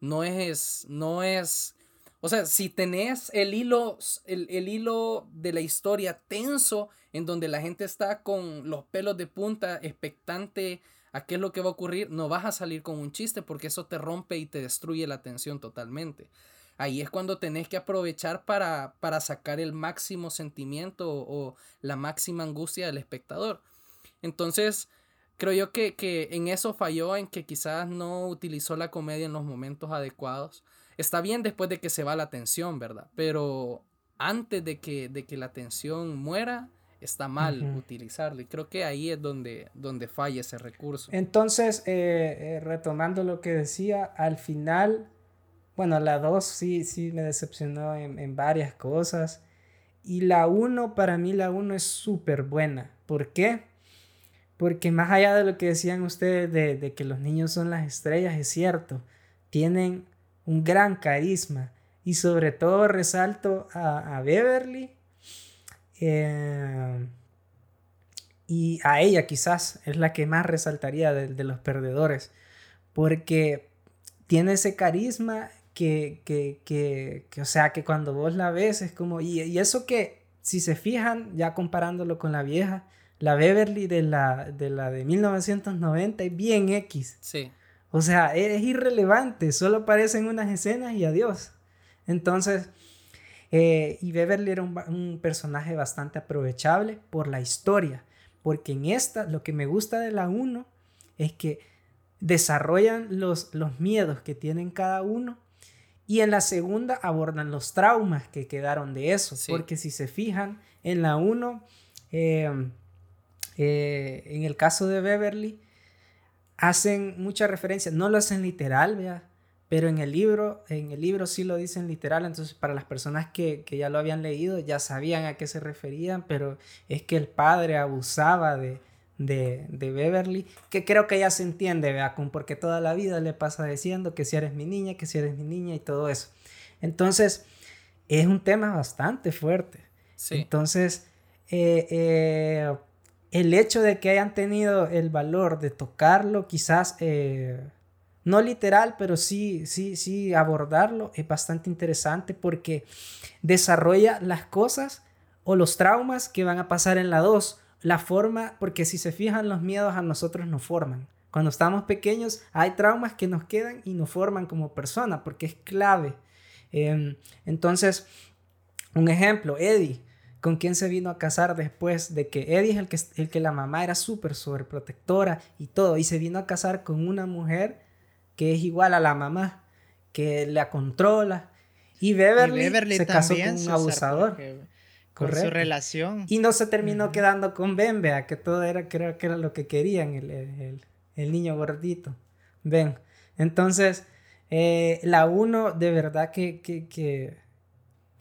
No es, no es, o sea, si tenés el hilo, el, el hilo de la historia tenso en donde la gente está con los pelos de punta, expectante a qué es lo que va a ocurrir, no vas a salir con un chiste porque eso te rompe y te destruye la atención totalmente ahí es cuando tenés que aprovechar para, para sacar el máximo sentimiento o, la máxima angustia del espectador. Entonces, creo yo que, que, en eso falló, en que quizás no utilizó la comedia en los momentos adecuados. Está bien después de que se va la tensión, ¿verdad? Pero antes de que, de que la tensión muera, está mal utilizarlo. Y creo que ahí es donde, donde falla ese recurso. Entonces, eh, eh, retomando lo que decía, al final bueno, la 2 sí, sí me decepcionó en, varias cosas. Y la 1, para mí la 1 es súper buena. ¿Por qué? Porque más allá de lo que decían ustedes de, que los niños son las estrellas, es cierto. Tienen un gran carisma. Y sobre todo resalto a, Beverly. Eh, y a ella quizás es la que más resaltaría de, de los perdedores. Porque tiene ese carisma que, que, que, que, o sea, que cuando vos la ves es como, y, y, eso que, si se fijan, ya comparándolo con la vieja, la Beverly de la de, la de 1990 es bien X. Sí. O sea, es, irrelevante, solo aparecen unas escenas y adiós. Entonces, eh, y Beverly era un, un, personaje bastante aprovechable por la historia, porque en esta, lo que me gusta de la 1 es que desarrollan los, los miedos que tienen cada uno y en la segunda abordan los traumas que quedaron de eso. Porque si se fijan, en la 1, em, eh, en el caso de Beverly, hacen mucha referencia, no lo hacen literal, ¿vea? pero en el libro, en el libro sí lo dicen literal, entonces para las personas que, que, ya lo habían leído ya sabían a qué se referían, pero es que el padre abusaba de, de, Beverly, que creo que ya se entiende, vea, porque toda la vida le pasa diciendo que si eres mi niña, que si eres mi niña y todo eso. Entonces, es un tema bastante fuerte. Entonces, eh, eh, el hecho de que hayan tenido el valor de tocarlo, quizás eh, no literal, pero sí, sí, sí abordarlo, es bastante interesante porque desarrolla las cosas o los traumas que van a pasar en la 2 la forma, porque si se fijan, los miedos a nosotros nos forman. Cuando estamos pequeños hay traumas que nos quedan y nos forman como persona, porque es clave. Em, entonces, un ejemplo, Eddie, ¿con quién se vino a casar después de que Eddie es el que, el que la mamá era súper sobreprotectora y todo, y se vino a casar con una mujer que es igual a la mamá, que la controla, y Beverly, se casó con un abusador. Con su relación. Y no se terminó quedando con Ben, vea, que todo era, creo que era lo que querían, el, el, el niño gordito. Ven. Entonces, eh, la 1 de verdad que, que, que,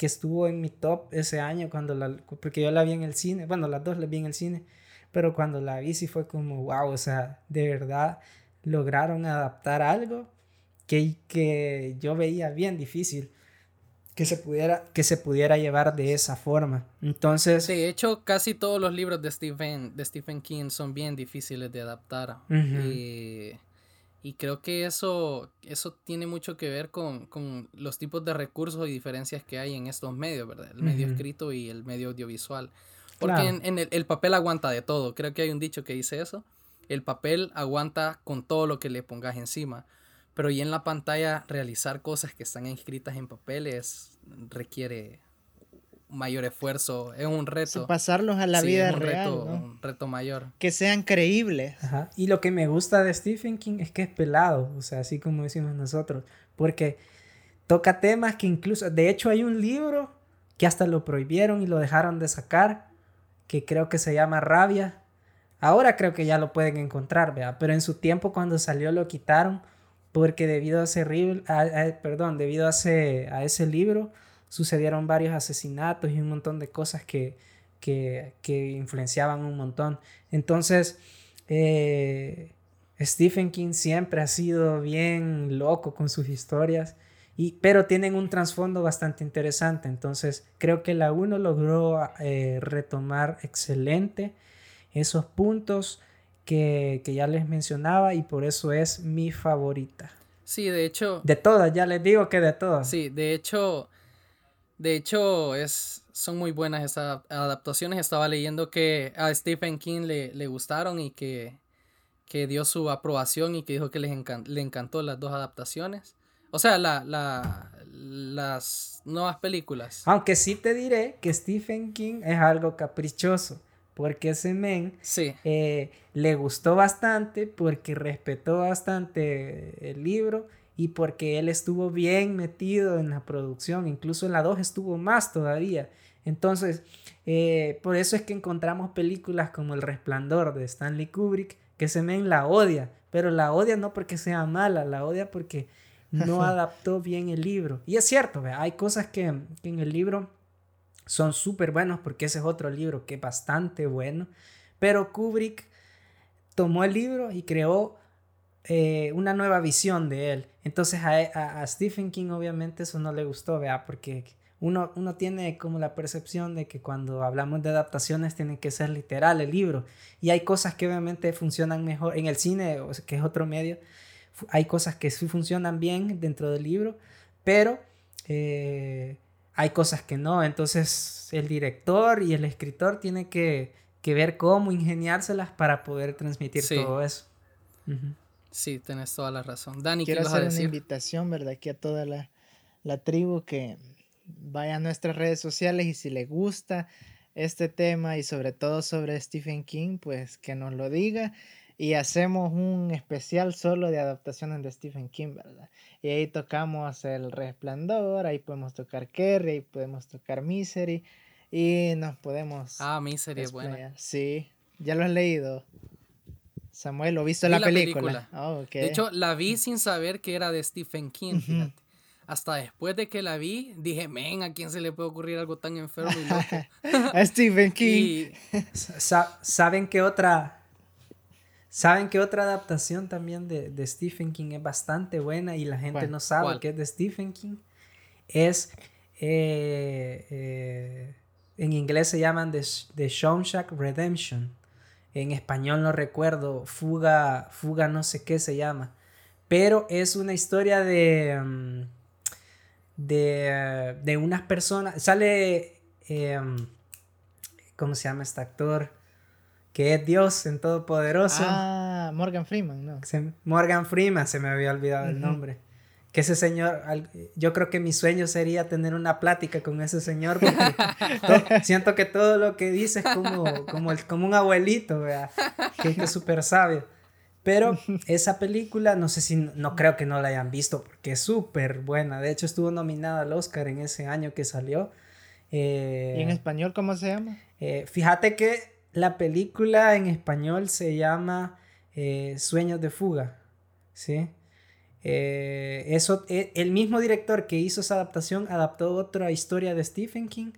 que, estuvo en mi top ese año, cuando la, porque yo la vi en el cine, bueno, las dos la vi en el cine, pero cuando la vi sí fue como, wow, o sea, de verdad lograron adaptar algo que, que yo veía bien difícil que se pudiera, que se pudiera llevar de esa forma. Entonces... de hecho, casi todos los libros de Stephen, de Stephen King son bien difíciles de adaptar. y, y, creo que eso, eso tiene mucho que ver con, con, los tipos de recursos y diferencias que hay en estos medios, ¿verdad? El medio escrito y el medio audiovisual. Porque en, en el, el, papel aguanta de todo. Creo que hay un dicho que dice eso. El papel aguanta con todo lo que le pongas encima. Pero y en la pantalla realizar cosas que están escritas en papeles requiere mayor esfuerzo, es un reto. pasarlos a la vida real. Un reto mayor. Que sean creíbles. Y lo que me gusta de Stephen King es que es pelado, o sea, así como decimos nosotros, porque toca temas que incluso, de hecho hay un libro que hasta lo prohibieron y lo dejaron de sacar, que creo que se llama Rabia. Ahora creo que ya lo pueden encontrar, ¿vea? pero en su tiempo cuando salió lo quitaron porque debido a ese, perdón, debido a ese, a ese libro sucedieron varios asesinatos y un montón de cosas que, que, que influenciaban un montón. Entonces, eh, Stephen King siempre ha sido bien loco con sus historias, y, pero tienen un trasfondo bastante interesante. Entonces, creo que la 1 logró eh, retomar excelente esos puntos que, ya les mencionaba y por eso es mi favorita. Sí, de hecho. De todas, ya les digo que de todas. Sí, de hecho. De hecho, es, son muy buenas esas adaptaciones. Estaba leyendo que a Stephen King le, le gustaron y que, que, dio su aprobación y que dijo que les le encantó las dos adaptaciones. O sea, la, la, las nuevas películas. Aunque sí te diré que Stephen King es algo caprichoso porque ese men eh, le gustó bastante, porque respetó bastante el libro y porque él estuvo bien metido en la producción, incluso en la 2 estuvo más todavía. Entonces, eh, por eso es que encontramos películas como El Resplandor de Stanley Kubrick, que ese men la odia, pero la odia no porque sea mala, la odia porque no adaptó bien el libro. Y es cierto, hay cosas que, que en el libro son súper buenos porque ese es otro libro que es bastante bueno. Pero Kubrick tomó el libro y creó eh, una nueva visión de él. Entonces a, Stephen King obviamente eso no le gustó, vea, porque uno, uno tiene como la percepción de que cuando hablamos de adaptaciones tiene que ser literal el libro. Y hay cosas que obviamente funcionan mejor en el cine, que es otro medio. Hay cosas que sí funcionan bien dentro del libro, pero... Eh, hay cosas que no. Entonces el director y el escritor tienen que, ver cómo ingeniárselas para poder transmitir todo eso. Sí, tienes toda la razón. Dani, quiero hacer una invitación, ¿verdad? Aquí a toda la, la tribu que vaya a nuestras redes sociales y si le gusta este tema y sobre todo sobre Stephen King, pues que nos lo diga y hacemos un especial solo de adaptaciones de Stephen King, ¿verdad? Y ahí tocamos El Resplandor, ahí podemos tocar Kerry, ahí podemos tocar Misery y nos podemos... Ah, Misery es buena. Sí, ya lo has leído. Samuel, ¿lo visto en la, película? Oh, de hecho, la vi sin saber que era de Stephen King, fíjate. Hasta después de que la vi, dije, men, ¿a quién se le puede ocurrir algo tan enfermo y loco? a Stephen King. ¿Saben qué otra ¿Saben que otra adaptación también de, Stephen King es bastante buena y la gente no sabe que es de Stephen King? Es, eh, eh, en inglés se llaman The, The Shawshank Redemption. En español no recuerdo, Fuga, Fuga no sé qué se llama. Pero es una historia de, mm, de, de unas personas. Sale, em, ¿cómo se llama este actor? que es Dios en Todopoderoso. Ah, Morgan Freeman, ¿no? Morgan Freeman, se me había olvidado el nombre. Que ese señor, yo creo que mi sueño sería tener una plática con ese señor porque siento que todo lo que dice es como, como, el, como un abuelito, que, es súper sabio. Pero esa película, no sé si, no creo que no la hayan visto porque es súper buena. De hecho, estuvo nominada al Oscar en ese año que salió. Eh, ¿Y en español cómo se llama? Eh, fíjate que la película en español se llama eh, Sueños de Fuga, ¿sí? Eso, el mismo director que hizo esa adaptación adaptó otra historia de Stephen King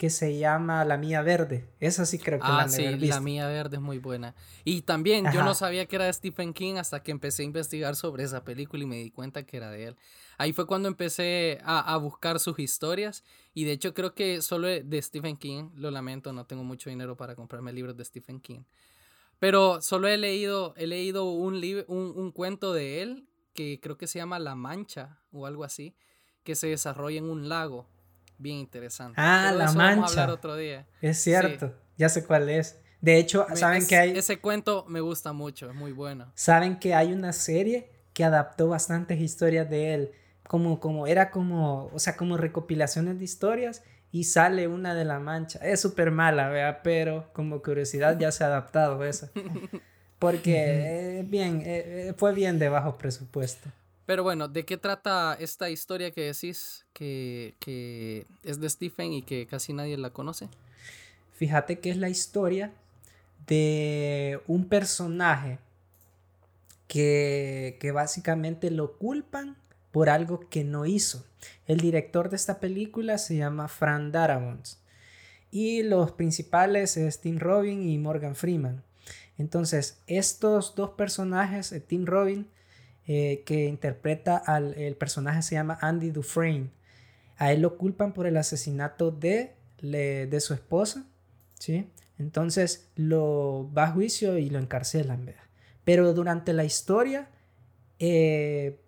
que se llama La Mía Verde. Esa sí creo que ah, la sí, La Mía Verde es muy buena. Y también yo no sabía que era de Stephen King hasta que empecé a investigar sobre esa película y me di cuenta que era de él. Ahí fue cuando empecé a, buscar sus historias y de hecho creo que solo de Stephen King, lo lamento, no tengo mucho dinero para comprarme libros de Stephen King. Pero solo he leído, he leído un, un, un cuento de él que creo que se llama La Mancha o algo así, que se desarrolla en un lago bien interesante. Ah, La Mancha. otro día. Es cierto, ya sé cuál es. De hecho, saben que hay... Ese cuento me gusta mucho, es muy bueno. Saben que hay una serie que adaptó bastantes historias de él, como, como era como, o sea, como recopilaciones de historias y sale una de La Mancha. Es súper mala, vea, pero como curiosidad ya se ha adaptado esa. Porque bien, eh, eh, fue bien de bajo presupuesto. Pero bueno, ¿de qué trata esta historia que decís que, es de Stephen y que casi nadie la conoce? Fíjate que es la historia de un personaje que, que básicamente lo culpan por algo que no hizo. El director de esta película se llama Fran Darabont y los principales es Tim Robin y Morgan Freeman. Entonces, estos dos personajes, eh, Tim Robin eh, que interpreta al el personaje se llama Andy Dufresne. A él lo culpan por el asesinato de, de su esposa, ¿sí? Entonces lo va a juicio y lo encarcelan. Pero durante la historia eh,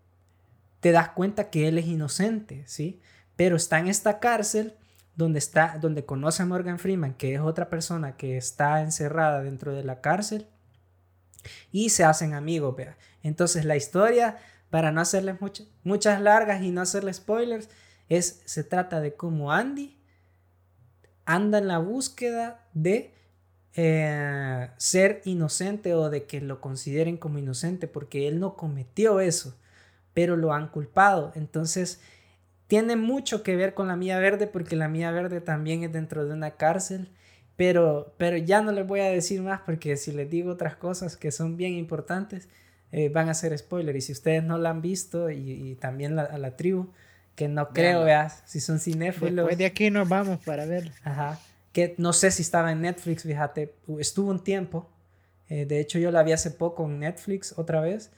te das cuenta que él es inocente, ¿sí? Pero está en esta cárcel donde está, donde conoce a Morgan Freeman, que es otra persona que está encerrada dentro de la cárcel y se hacen amigos. Entonces la historia, para no hacerles muchas largas y no hacerle spoilers, es, se trata de cómo Andy anda en la búsqueda de eh, ser inocente o de que lo consideren como inocente, porque él no cometió eso, pero lo han culpado. Entonces, tiene mucho que ver con la Mía Verde, porque la Mía Verde también es dentro de una cárcel pero, pero ya no les voy a decir más porque si les digo otras cosas que son bien importantes, eh, van a ser spoiler. Y si ustedes no la han visto y, también a la tribu, que no creo, veas, si son cinéfilos. Después de aquí nos vamos para ver. Ajá. Que no sé si estaba en Netflix, fíjate, estuvo un tiempo. Eh, de hecho, yo la vi hace poco en Netflix otra vez.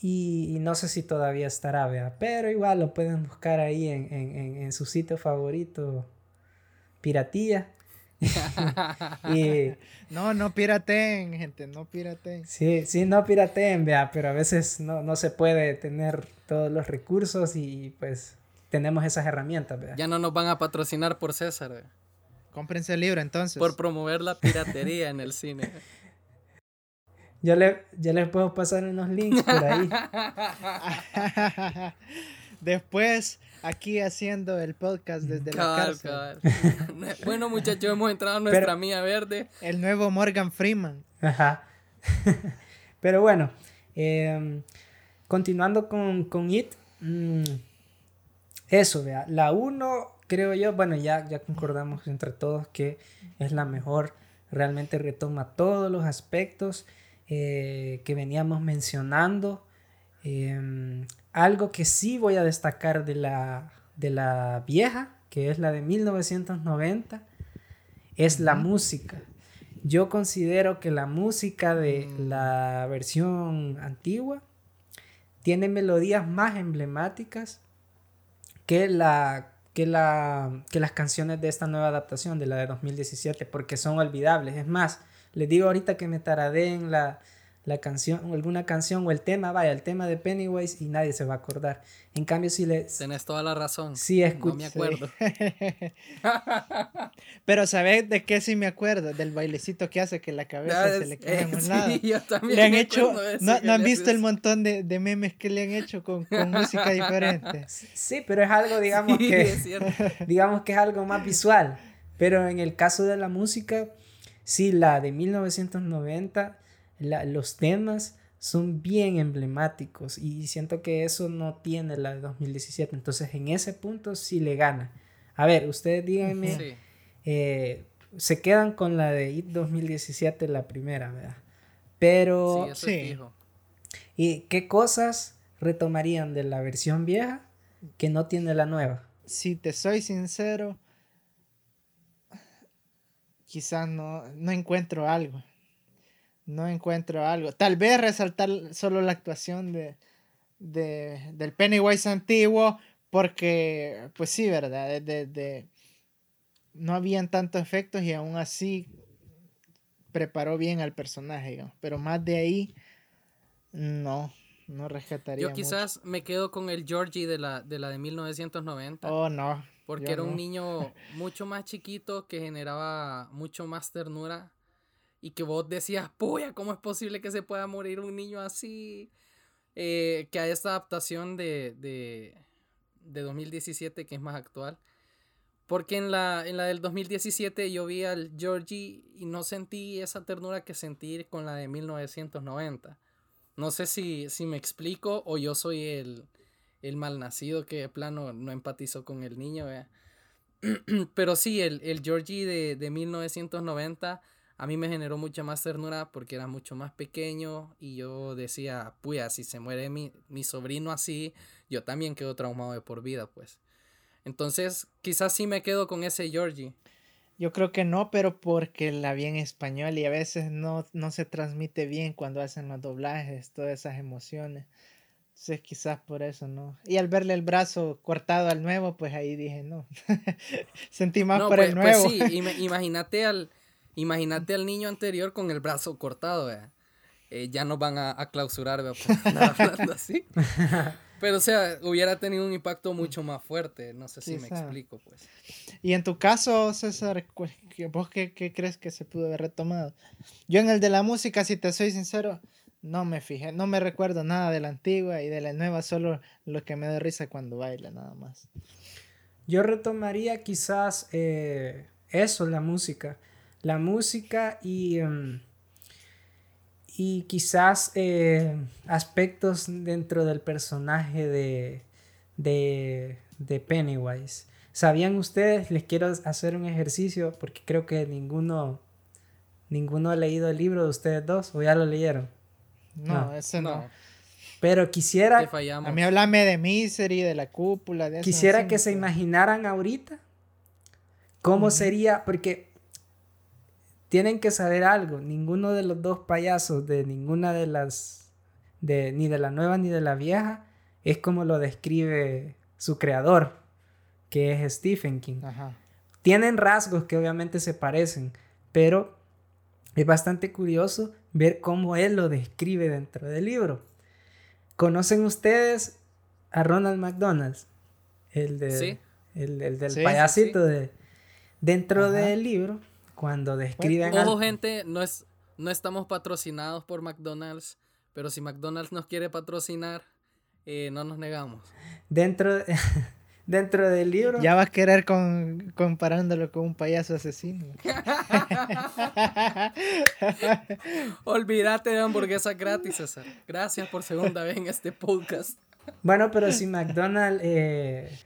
Y, no sé si todavía estará, vea. Pero igual lo pueden buscar ahí en, en, en su sitio favorito, Piratilla. y, no, no pirateen, gente, no pirateen. Sí, sí, no pirateen, vea, pero a veces no, no se puede tener todos los recursos y pues tenemos esas herramientas, vea. Ya no nos van a patrocinar por César, vea. Cómprense el libro entonces. Por promover la piratería en el cine. Yo, le, yo les puedo pasar unos links por ahí. Después aquí haciendo el podcast desde la cárcel. bueno, muchachos, hemos entrado en nuestra mía verde. El nuevo Morgan Freeman. Ajá. Pero bueno, em, continuando con, con It, mm, eso, vea, la 1, creo yo, bueno, ya, ya concordamos entre todos que es la mejor, realmente retoma todos los aspectos eh, que veníamos mencionando. Em, algo que sí voy a destacar de la, de la vieja, que es la de 1990, es la música. Yo considero que la música de mm. la versión antigua tiene melodías más emblemáticas que, la, que, la, que las canciones de esta nueva adaptación, de la de 2017, porque son olvidables. Es más, les digo ahorita que me taradeen la, la canción, alguna canción o el tema, vaya, el tema de Pennywise y nadie se va a acordar. En cambio, si le... Tenés toda la razón. Sí, No me acuerdo. Pero ¿sabes de qué sí me acuerdo? Del bailecito que hace que la cabeza Ah, se le quede en un sí, lado. yo también Le han me hecho, no, han visto el montón de, de memes que le han hecho con, con música diferente. Sí, pero es algo, digamos, Sí, que... es digamos que es algo más visual. Pero en el caso de la música, sí, la de 1990, la- los temas son bien emblemáticos y siento que eso no tiene la de 2017. Entonces, en ese punto sí le gana. A ver, ustedes díganme, Sí. eh, se quedan con la de IT 2017, la primera, ¿verdad? Pero, Sí, eso Sí. es fijo. ¿y qué cosas retomarían de la versión vieja que no tiene la nueva? Si te soy sincero, quizás no, no encuentro algo. No encuentro algo. Tal vez resaltar solo la actuación de, de- del Pennywise antiguo, porque, pues sí, ¿verdad? De, de- de- no habían tantos efectos y aún así preparó bien al personaje, digamos. Pero más de ahí, no, no rescataría. Yo mucho. quizás me quedo con el Georgie de la de, la de 1990. Oh, no. Porque yo era no. un niño mucho más chiquito que generaba mucho más ternura y que vos decías, puya, ¿cómo es posible que se pueda morir un niño así? Eh, que a esta adaptación de, de, de 2017 que es más actual. Porque en la, en la del 2017 yo vi al Georgie y no sentí esa ternura que sentí con la de 1990. No sé si, si me explico o yo soy el, el malnacido que de plano no empatizó con el niño. Pero sí, el, el Georgie de, de 1990 a mí me generó mucha más ternura porque era mucho más pequeño y yo decía, puya, si se muere mi, mi sobrino así, yo también quedo traumado de por vida, pues. Entonces, quizás sí me quedo con ese Georgie. Yo creo que no, pero porque la vi en español y a veces no, no se transmite bien cuando hacen los doblajes, todas esas emociones. Entonces quizás por eso no. Y al verle el brazo cortado al nuevo, pues ahí dije no. Sentí más No, por pues, el pues nuevo. sí, ima- imagínate al, imagínate al niño anterior con el brazo cortado, vea. Eh, ya nos van a, a clausurar, vea, por andar hablando así. Pero, o sea, hubiera tenido un impacto mucho más fuerte. No sé si me explico, pues. Y en tu caso, César, cu- ¿qué- ¿vos qué, qué crees que se pudo haber retomado? Yo en el de la música, si te soy sincero, no me fijé, no me recuerdo nada de la antigua y de la nueva, solo lo que me da risa cuando baila, nada más. Yo retomaría quizás eh, eso, la música. La música y, em, y quizás eh, aspectos dentro del personaje de, de, de Pennywise. ¿Sabían ustedes? Les quiero hacer un ejercicio porque creo que ninguno, ninguno ha leído el libro de ustedes dos o ya lo leyeron. No, No, ese no. No, Pero quisiera. A mí háblame de Misery, de la cúpula, de eso, Quisiera que se imaginaran ahorita cómo sería, porque tienen que saber algo, ninguno de los dos payasos de ninguna de las, de, ni de la nueva ni de la vieja, es como lo describe su creador, que es Stephen King. Ajá. Tienen rasgos que obviamente se parecen, pero es bastante curioso ver cómo él lo describe dentro del libro. ¿Conocen ustedes a Ronald McDonald? El, de, Sí. el, el del Sí, sí, payasito de... Dentro Ajá. del libro, cuando describen... al- Ojo, gente, no, es, no estamos patrocinados por McDonald's, pero si McDonald's nos quiere patrocinar, eh, no nos negamos. Dentro, dentro del libro... Ya vas a querer con, comparándolo con un payaso asesino. Olvídate de hamburguesas gratis, César. Gracias por segunda vez en este podcast. Bueno, pero si McDonald's eh,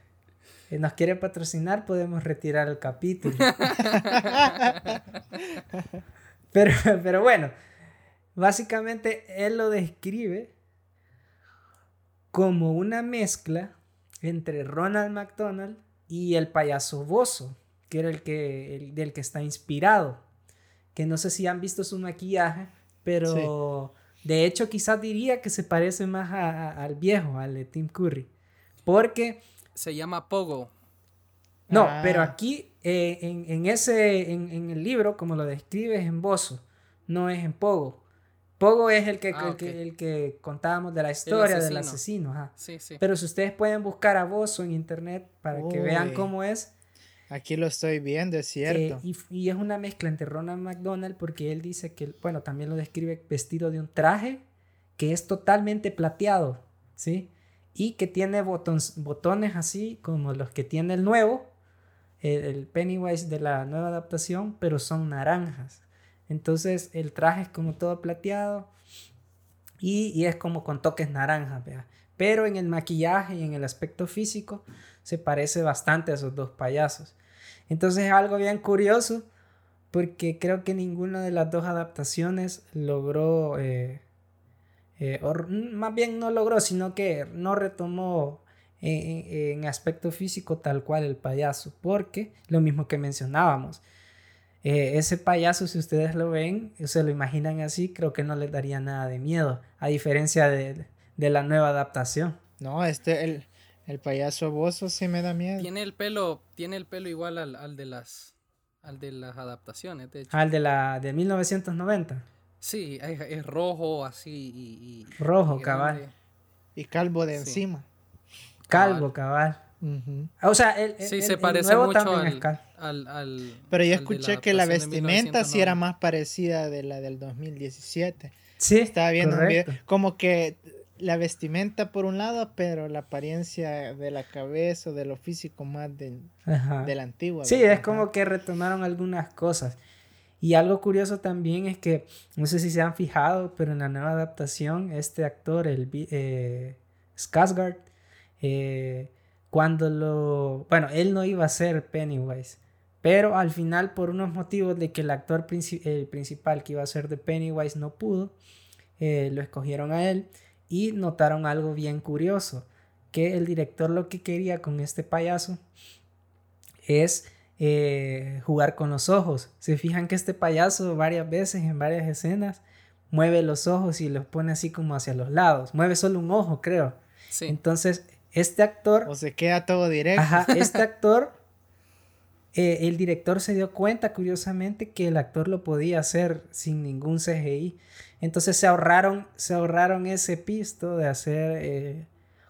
eh, nos quiere patrocinar, podemos retirar el capítulo. pero, pero bueno, básicamente él lo describe como una mezcla entre Ronald McDonald y el payaso Bozo, que era el que el, del que está inspirado. Que no sé si han visto su maquillaje, pero de hecho quizás diría que se parece más a- a- al viejo, al de Tim Curry. Porque Se llama Pogo. no, Ah. pero aquí eh, en, en ese, en, en el libro, como lo describe, es en Bozo, no es en Pogo. Pogo es el que, Ah, el, que, el que contábamos de la historia del asesino. asesino. ajá. Sí, sí. Pero si ustedes pueden buscar a Bozo en internet para que vean cómo es. Aquí lo estoy viendo, es eh, cierto. y, y es una mezcla entre Ronald McDonald porque él dice que, bueno, también lo describe vestido de un traje que es totalmente plateado, ¿sí? Y que tiene botons- botones así como los que tiene el nuevo, el, el Pennywise de la nueva adaptación, pero son naranjas. Entonces el traje es como todo plateado y, es como con toques naranjas. Pero en el maquillaje y en el aspecto físico se parece bastante a esos dos payasos. Entonces es algo bien curioso porque creo que ninguna de las dos adaptaciones logró, eh, eh, o r- más bien no logró, sino que no retomó en- en aspecto físico tal cual el payaso, porque lo mismo que mencionábamos, eh, ese payaso si ustedes lo ven, o se lo imaginan así, creo que no les daría nada de miedo, a diferencia de, de la nueva adaptación. No, este, el, el payaso bozo sí me da miedo. Tiene el pelo, tiene el pelo igual al, al de las al de las adaptaciones, de hecho. Al de la de 1990, Sí, es, es rojo así y, y- Rojo, y cabal. Y calvo de Sí. encima. calvo, cabal. Ah, O sea, el, Sí, el- se el parece nuevo mucho también es al, al, al- Pero yo al de escuché que la de vestimenta sí era 1990. más parecida de la del 2017. Sí, Estaba viendo un video, como que la vestimenta por un lado, pero la apariencia de la cabeza o de lo físico más del, Ajá. de la antigua. Sí, ¿verdad? es como que retomaron algunas cosas. Y algo curioso también es que, no sé si se han fijado, pero en la nueva adaptación, este actor, el eh, Skarsgård, eh, cuando lo... Bueno, él no iba a ser Pennywise, pero al final por unos motivos de que el actor princi- el principal que iba a ser de Pennywise no pudo, eh, lo escogieron a él y notaron algo bien curioso, que el director lo que quería con este payaso es eh, jugar con los ojos. Se fijan que este payaso varias veces en varias escenas mueve los ojos y los pone así como hacia los lados. Mueve solo un ojo, creo. Sí, Entonces, este actor, O se queda todo directo. ajá, este actor, eh, el director se dio cuenta curiosamente que el actor lo podía hacer sin ningún CGI. Entonces se ahorraron, se ahorraron ese pisto de hacer eh,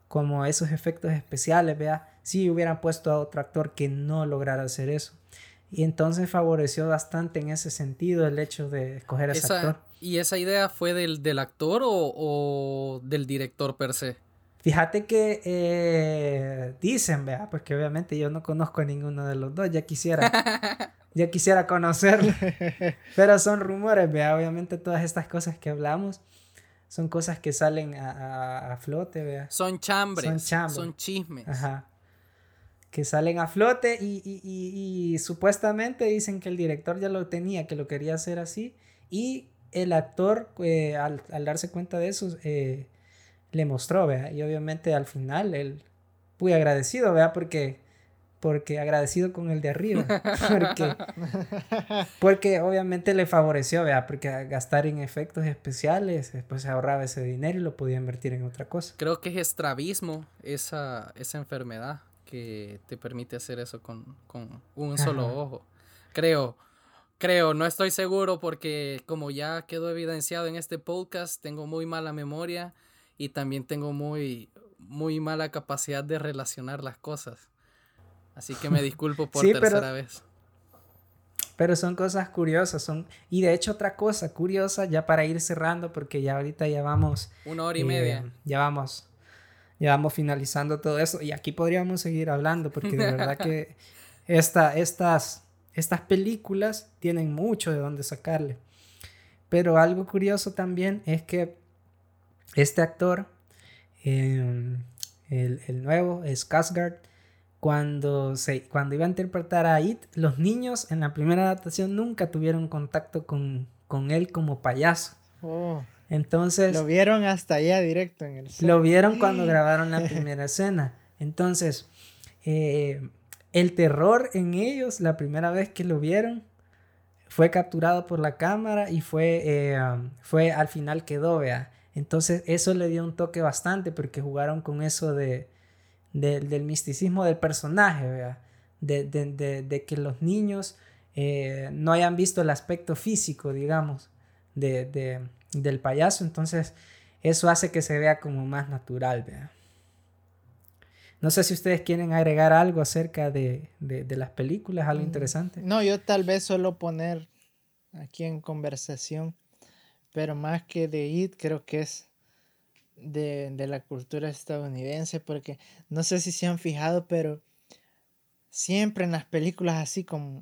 como esos efectos especiales, vea, si hubieran puesto a otro actor que no lograra hacer eso. Y entonces favoreció bastante en ese sentido el hecho de escoger a ese Esa- actor. ¿Y esa idea fue del, del actor o, o del director per se? Fíjate que eh, dicen, vea, porque obviamente yo no conozco a ninguno de los dos, ya quisiera, ya quisiera conocerlo, pero son rumores, vea, obviamente todas estas cosas que hablamos son cosas que salen a, a- a flote, vea, Son chambres, Son son, chambres. chismes. ajá, que salen a flote y, y- y- y supuestamente dicen que el director ya lo tenía, que lo quería hacer así y el actor eh, al, al darse cuenta de eso eh, le mostró, vea, y obviamente al final él muy agradecido, vea, porque porque agradecido con el de arriba, porque porque obviamente le favoreció, vea, porque gastar en efectos especiales, después se ahorraba ese dinero y lo podía invertir en otra cosa. Creo que es estrabismo esa, esa enfermedad que te permite hacer eso con, con un solo Ajá. ojo. Creo, creo, no estoy seguro porque como ya quedó evidenciado en este podcast, tengo muy mala memoria y también tengo muy, muy mala capacidad de relacionar las cosas. Así que me disculpo por Sí, pero- tercera vez. Pero son cosas curiosas, son y de hecho otra cosa curiosa ya para ir cerrando porque ya ahorita ya vamos Una hora y Eh, media. Ya vamos. Ya vamos finalizando todo eso. Y aquí podríamos seguir hablando porque de verdad que esta, estas, estas películas tienen mucho de dónde sacarle. Pero algo curioso también es que este actor, eh, el, el nuevo, Skarsgård, cuando, se, cuando iba a interpretar a It, los niños en la primera adaptación nunca tuvieron contacto con, con él como payaso. Oh, Entonces... lo vieron hasta allá directo en el set. Lo vieron cuando grabaron la primera escena. Entonces, eh, el terror en ellos, la primera vez que lo vieron, fue capturado por la cámara y fue, eh, fue al final quedó, vea. Entonces, eso le dio un toque bastante porque jugaron con eso de, de- del misticismo del personaje, vea. De, de- de- que los niños eh, no hayan visto el aspecto físico, digamos, de, de- del payaso, entonces eso hace que se vea como más natural, ¿verdad? No sé si ustedes quieren agregar algo acerca de, de, las películas, algo mm, interesante. No, yo tal vez solo poner aquí en conversación, pero más que de IT, creo que es de, de la cultura estadounidense, porque no sé si se han fijado, pero siempre en las películas así como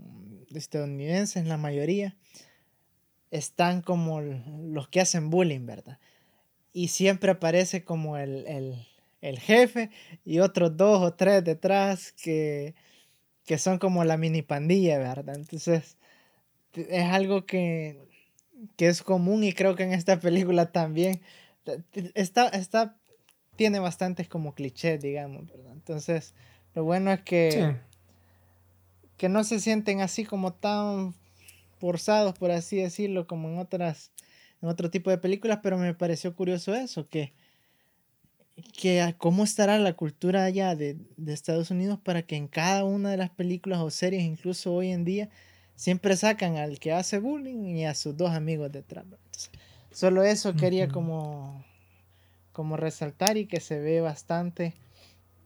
estadounidenses, la mayoría, están como los que hacen bullying, ¿verdad? Y siempre aparece como el, el el jefe y otros dos o tres detrás que, que son como la mini pandilla, ¿verdad? Entonces, es algo que, que es común y creo que en esta película también está, está, tiene bastantes como clichés, digamos, ¿verdad? Entonces, lo bueno es que, que no se sienten así como tan forzados, por así decirlo, como en otras, en otro tipo de películas, pero me pareció curioso eso, que que cómo estará la cultura allá de, Estados Unidos para que en cada una de las películas o series, incluso hoy en día, siempre sacan al que hace bullying y a sus dos amigos detrás. solo eso quería como, como resaltar y que se ve bastante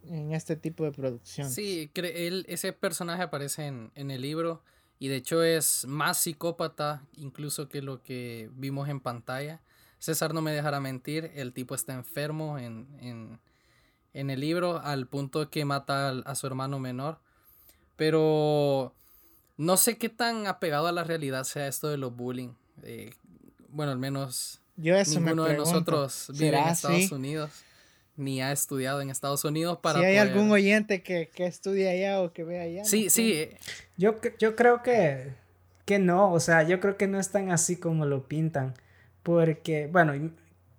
en este tipo de producción. Sí, él, ese personaje aparece en, en el libro y de hecho es más psicópata incluso que lo que vimos en pantalla. César no me dejará mentir, el tipo está enfermo en, el libro al punto que mata a, su hermano menor. Pero no sé qué tan apegado a la realidad sea esto de los bullying. Eh, bueno, al menos Yo ninguno de nosotros vive en Estados Unidos ni ha estudiado en Estados Unidos para si hay algún oyente que, que estudie allá o que vea allá sí sí yo, yo creo que que no o sea yo creo que no es tan así como lo pintan porque, bueno,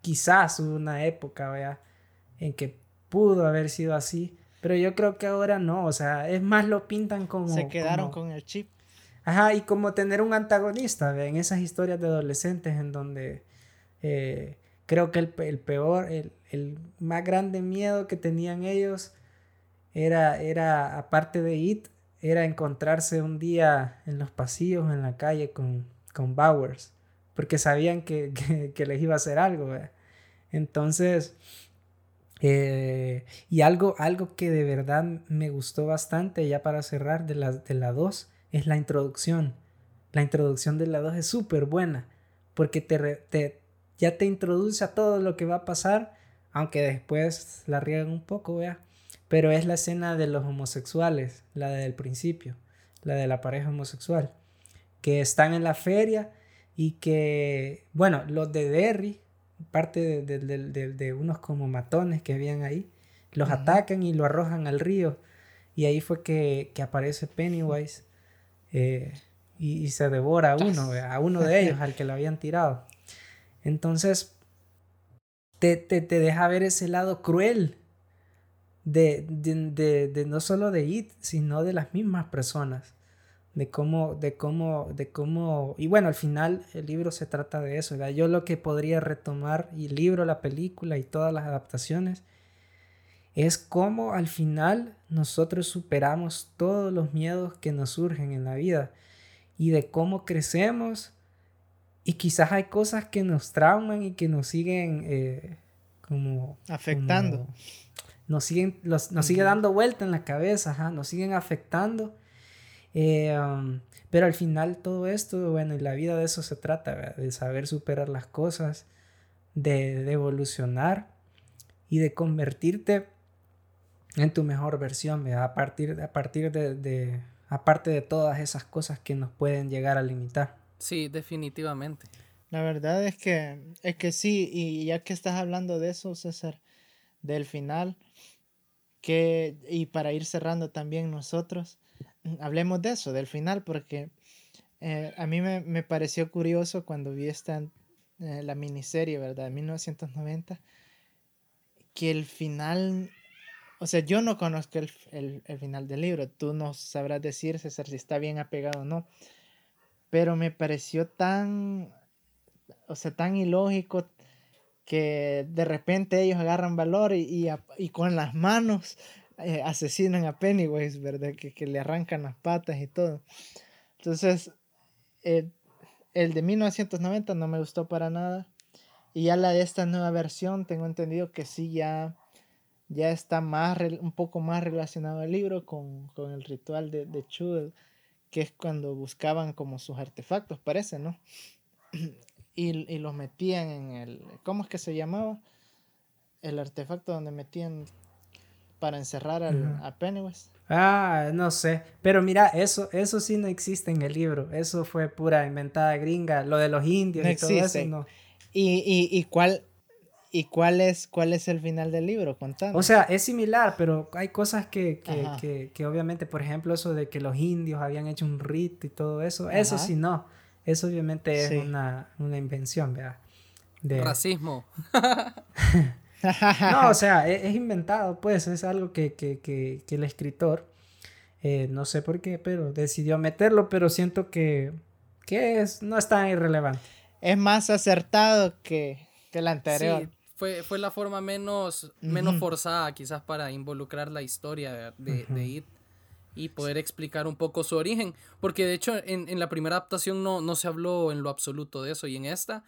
quizás hubo una época, ¿vea? En que pudo haber sido así, pero yo creo que ahora no, o sea, es más lo pintan como... Se quedaron con el chip. Ajá, y como tener un antagonista, ¿ve? En esas historias de adolescentes en donde eh, creo que el, el peor, el, el, más grande miedo que tenían ellos era, era, aparte de It, era encontrarse un día en los pasillos, en la calle con, con Bowers porque sabían que, les iba a hacer algo. Entonces, eh, y algo, algo que de verdad me gustó bastante, ya para cerrar, de la 2, de la es la introducción. La introducción de la 2 es súper buena, porque te, ya te introduce a todo lo que va a pasar, aunque después la riegan un poco, vea. Pero es la escena de los homosexuales, la del principio, la de la pareja homosexual, que están en la feria y que, bueno, los de Derry, parte de, unos como matones que habían ahí, los atacan y lo arrojan al río. Y ahí fue que, aparece Pennywise eh, y, se devora a uno, a uno de ellos, al que lo habían tirado. Entonces, te, te, te deja ver ese lado cruel de, de, no solo de It, sino de las mismas personas de cómo, de cómo, de cómo, y bueno, al final el libro se trata de eso, Yo lo que podría retomar, y el libro, la película y todas las adaptaciones, es cómo al final nosotros superamos todos los miedos que nos surgen en la vida y de cómo crecemos y quizás hay cosas que nos trauman y que nos siguen eh, como afectando. nos siguen, nos sigue dando vuelta en la cabeza, nos siguen afectando eh, um, pero al final todo esto, bueno, y la vida de eso se trata, de saber superar las cosas, de, evolucionar y de convertirte en tu mejor versión, a partir, a partir de, de, aparte de todas esas cosas que nos pueden llegar a limitar. Sí, definitivamente. La verdad es que, es que sí, y ya que estás hablando de eso, César, del final, que, y para ir cerrando también nosotros, hablemos de eso, del final, porque eh, a mí me, pareció curioso cuando vi esta, eh, la miniserie, ¿verdad? De 1990, que el final, o sea, yo no conozco el, final del libro, tú no sabrás decir, César, si está bien apegado o no, pero me pareció tan, o sea, tan ilógico que de repente ellos agarran valor y, y con las manos eh, asesinan a Pennywise, ¿verdad? Que, le arrancan las patas y todo. Entonces, el de 1990 no me gustó para nada. Y ya la de esta nueva versión, tengo entendido que sí ya, ya está más, un poco más relacionado al libro con, con el ritual de, de Chud, que es cuando buscaban como sus artefactos, parece, ¿no? Y, y los metían en el, ¿cómo es que se llamaba? El artefacto donde metían para encerrar al, a Pennywise. Ah, no sé. Pero mira, eso, eso sí no existe en el libro. Eso fue pura inventada gringa. Lo de los indios y todo eso no. ¿Y, y, y cuál, y cuál es, cuál es el final del libro? Contando. O sea, es similar, pero hay cosas que, que, que, que, obviamente, por ejemplo, eso de que los indios habían hecho un rito y todo eso, eso sí no. Eso obviamente es una, una, invención, ¿verdad? De... Racismo. no, o sea, e-, es, inventado, pues, es algo que, que, que, que el escritor, eh, no sé por qué, pero decidió meterlo, pero siento que, que es, no es tan irrelevante. Es más acertado que, que el anterior. Sí, fue, fue la forma menos, menos forzada quizás para involucrar la historia de, de It y poder explicar un poco su origen, porque de hecho en, en la primera adaptación no, no se habló en lo absoluto de eso y en esta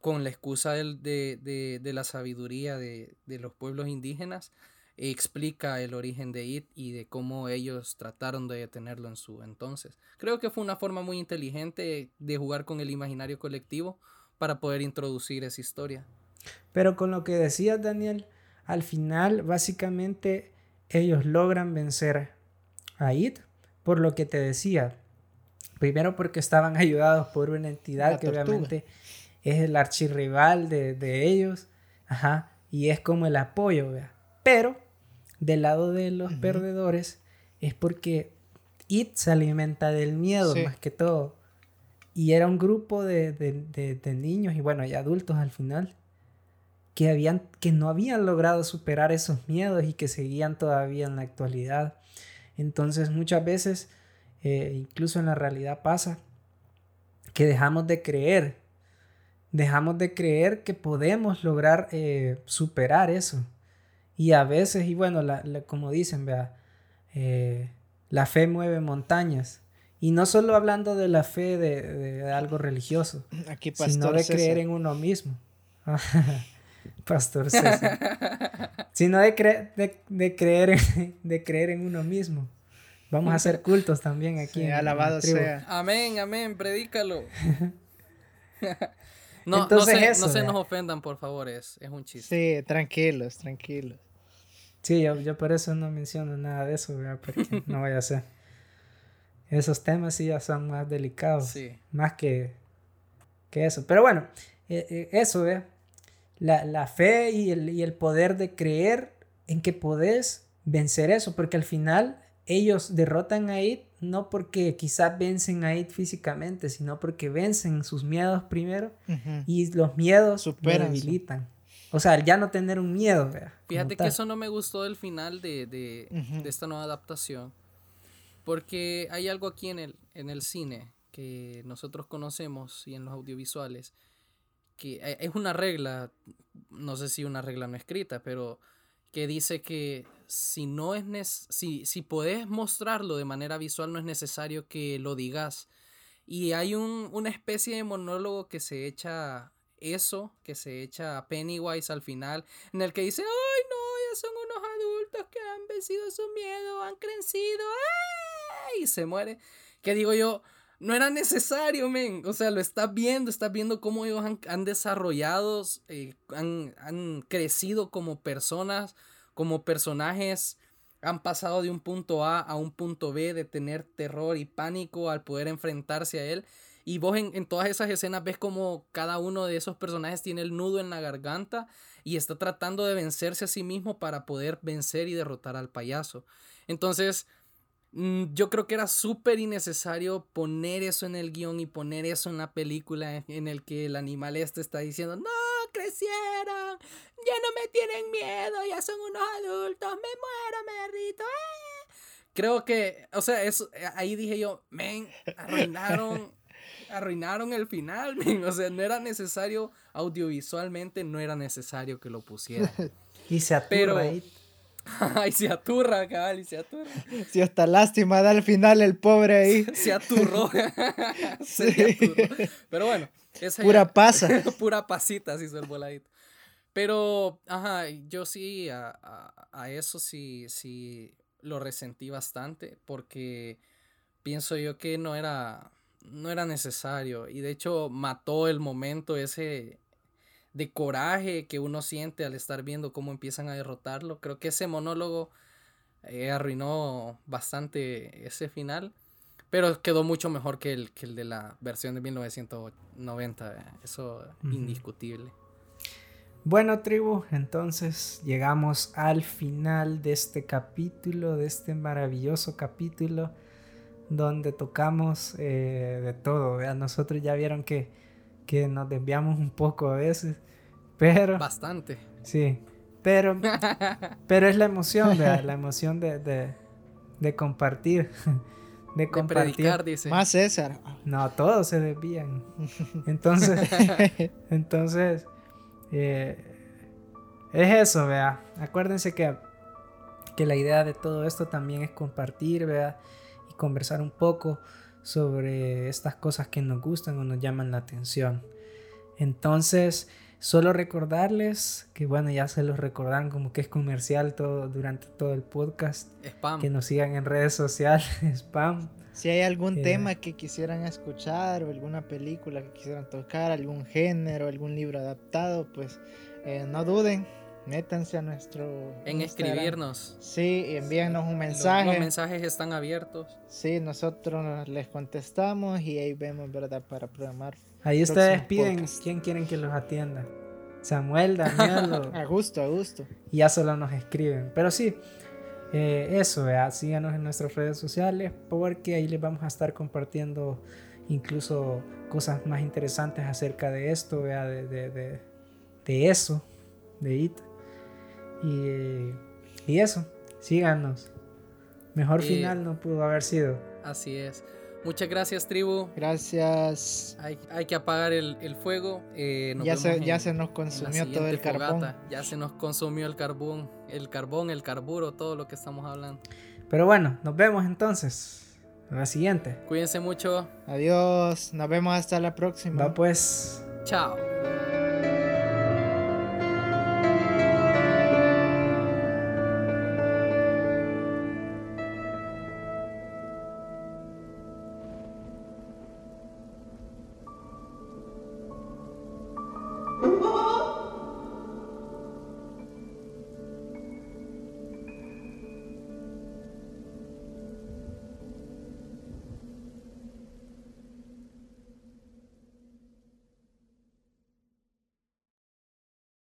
con la excusa de, la sabiduría de, los pueblos indígenas, explica el origen de It y de cómo ellos trataron de detenerlo en su entonces. Creo que fue una forma muy inteligente de jugar con el imaginario colectivo para poder introducir esa historia. Pero con lo que decías, Daniel, al final básicamente ellos logran vencer a It, por lo que te decía. Primero porque estaban ayudados por una entidad que obviamente es el archirrival de, de ellos, ajá, y es como el apoyo, ¿vea? Pero del lado de los perdedores es porque It se alimenta del miedo más que todo. Y era un grupo de, de, de, niños y bueno, y adultos al final que, habían, que no habían logrado superar esos miedos y que seguían todavía en la actualidad. Entonces muchas veces, eh, incluso en la realidad pasa, que dejamos de creer dejamos de creer que podemos lograr eh, superar eso. Y a veces, y bueno, como dicen, vea, eh, la fe mueve montañas. Y no solo hablando de la fe de, algo religioso, Aquí, sino de creer en uno mismo. Pastor César. sino de, de, creer, de creer en uno mismo. Vamos a hacer cultos también aquí. alabado sea. Amén, amén, predícalo. No, Entonces no, se, nos ofendan, por favor, es, es un chiste. Sí, tranquilos, tranquilos. Sí, yo, yo por eso no menciono nada de eso, porque no vaya a ser. Esos temas sí ya son más delicados, más que, que eso. Pero bueno, eh, eh, eso, ¿ve? La, la fe y el, y el poder de creer en que podés vencer eso, porque al final ellos derrotan a It no porque quizás vencen a It físicamente, sino porque vencen sus miedos primero y los miedos Superan debilitan. O sea, ya no tener un miedo. Fíjate que eso no me gustó del final de, de, de, esta nueva adaptación. Porque hay algo aquí en el, en el cine que nosotros conocemos y en los audiovisuales, que e, es una regla, no sé si una regla no escrita, pero que dice que si no es si, si puedes mostrarlo de manera visual, no es necesario que lo digas. Y hay un, una especie de monólogo que se echa eso, que se echa a Pennywise al final, en el que dice, ay no, ya son unos adultos que han vencido su miedo, han crecido, y se muere. Que digo yo, no era necesario, men. O sea, lo estás viendo, estás viendo cómo ellos han, desarrollado, eh, han, han, crecido como personas, como personajes, han pasado de un punto A a un punto B, de tener terror y pánico al poder enfrentarse a él. Y vos en, en todas esas escenas ves como cada uno de esos personajes tiene el nudo en la garganta y está tratando de vencerse a sí mismo para poder vencer y derrotar al payaso. Entonces, yo creo que era súper innecesario poner eso en el guion y poner eso en la película en el que el animal este está diciendo, no, crecieron, ya no me tienen miedo, ya son unos adultos, me muero, me derrito. Eh". Creo que, o sea, eso, eh, ahí dije yo, men, arruinaron, arruinaron el final, men. o sea, no era necesario audiovisualmente, no era necesario que lo pusieran. y se atura ahí Ay, se aturra, cabal, y se aturra. Si hasta lástima da al final el pobre ahí. se aturró. se aturró. Pero bueno. Esa pura pasa. pura pasita, así hizo el voladito. Pero, ajá, yo sí, a, a, eso sí, sí lo resentí bastante porque pienso yo que no era, no era necesario y de hecho mató el momento ese de coraje que uno siente al estar viendo cómo empiezan a derrotarlo. Creo que ese monólogo eh, arruinó bastante ese final, pero quedó mucho mejor que el, que el de la versión de 1990, eso indiscutible. Bueno, tribu, entonces llegamos al final de este capítulo, de este maravilloso capítulo, donde tocamos eh, de todo. Nosotros ya vieron que, que nos desviamos un poco a veces, pero... Bastante. Sí, pero, pero es la emoción, la emoción de, de, de compartir. De compartir. dice. Más César. No, todos se desvían. Entonces, entonces eh, es eso, vea. Acuérdense que, que la idea de todo esto también es compartir, vea, y conversar un poco sobre estas cosas que nos gustan o nos llaman la atención. Entonces, solo recordarles que, bueno, ya se los recordan como que es comercial todo durante todo el podcast. Spam. Que nos sigan en redes sociales, spam. Si hay algún tema que quisieran escuchar o alguna película que quisieran tocar, algún género, algún libro adaptado, pues eh, no duden, métanse a nuestro... En escribirnos. Sí, envíennos un mensaje. Los, mensajes están abiertos. Sí, nosotros les contestamos y ahí vemos, ¿verdad? Para programar. Ahí ustedes piden quién quieren que los atienda. Samuel, Daniel. a gusto, a gusto. Y ya solo nos escriben. Pero sí, eh, eso, síganos en nuestras redes sociales porque ahí les vamos a estar compartiendo incluso cosas más interesantes acerca de esto, de, de, de, eso, de IT. Y, y eso, síganos. Mejor final no pudo haber sido. Así es. Muchas gracias, tribu. Gracias. Hay, que apagar el, fuego. Eh, ya, se, ya se nos consumió todo el carbón. Ya se nos consumió el carbón, el carbón, el carburo, todo lo que estamos hablando. Pero bueno, nos vemos entonces. En la siguiente. Cuídense mucho. Adiós. Nos vemos hasta la próxima. Va pues. Chao.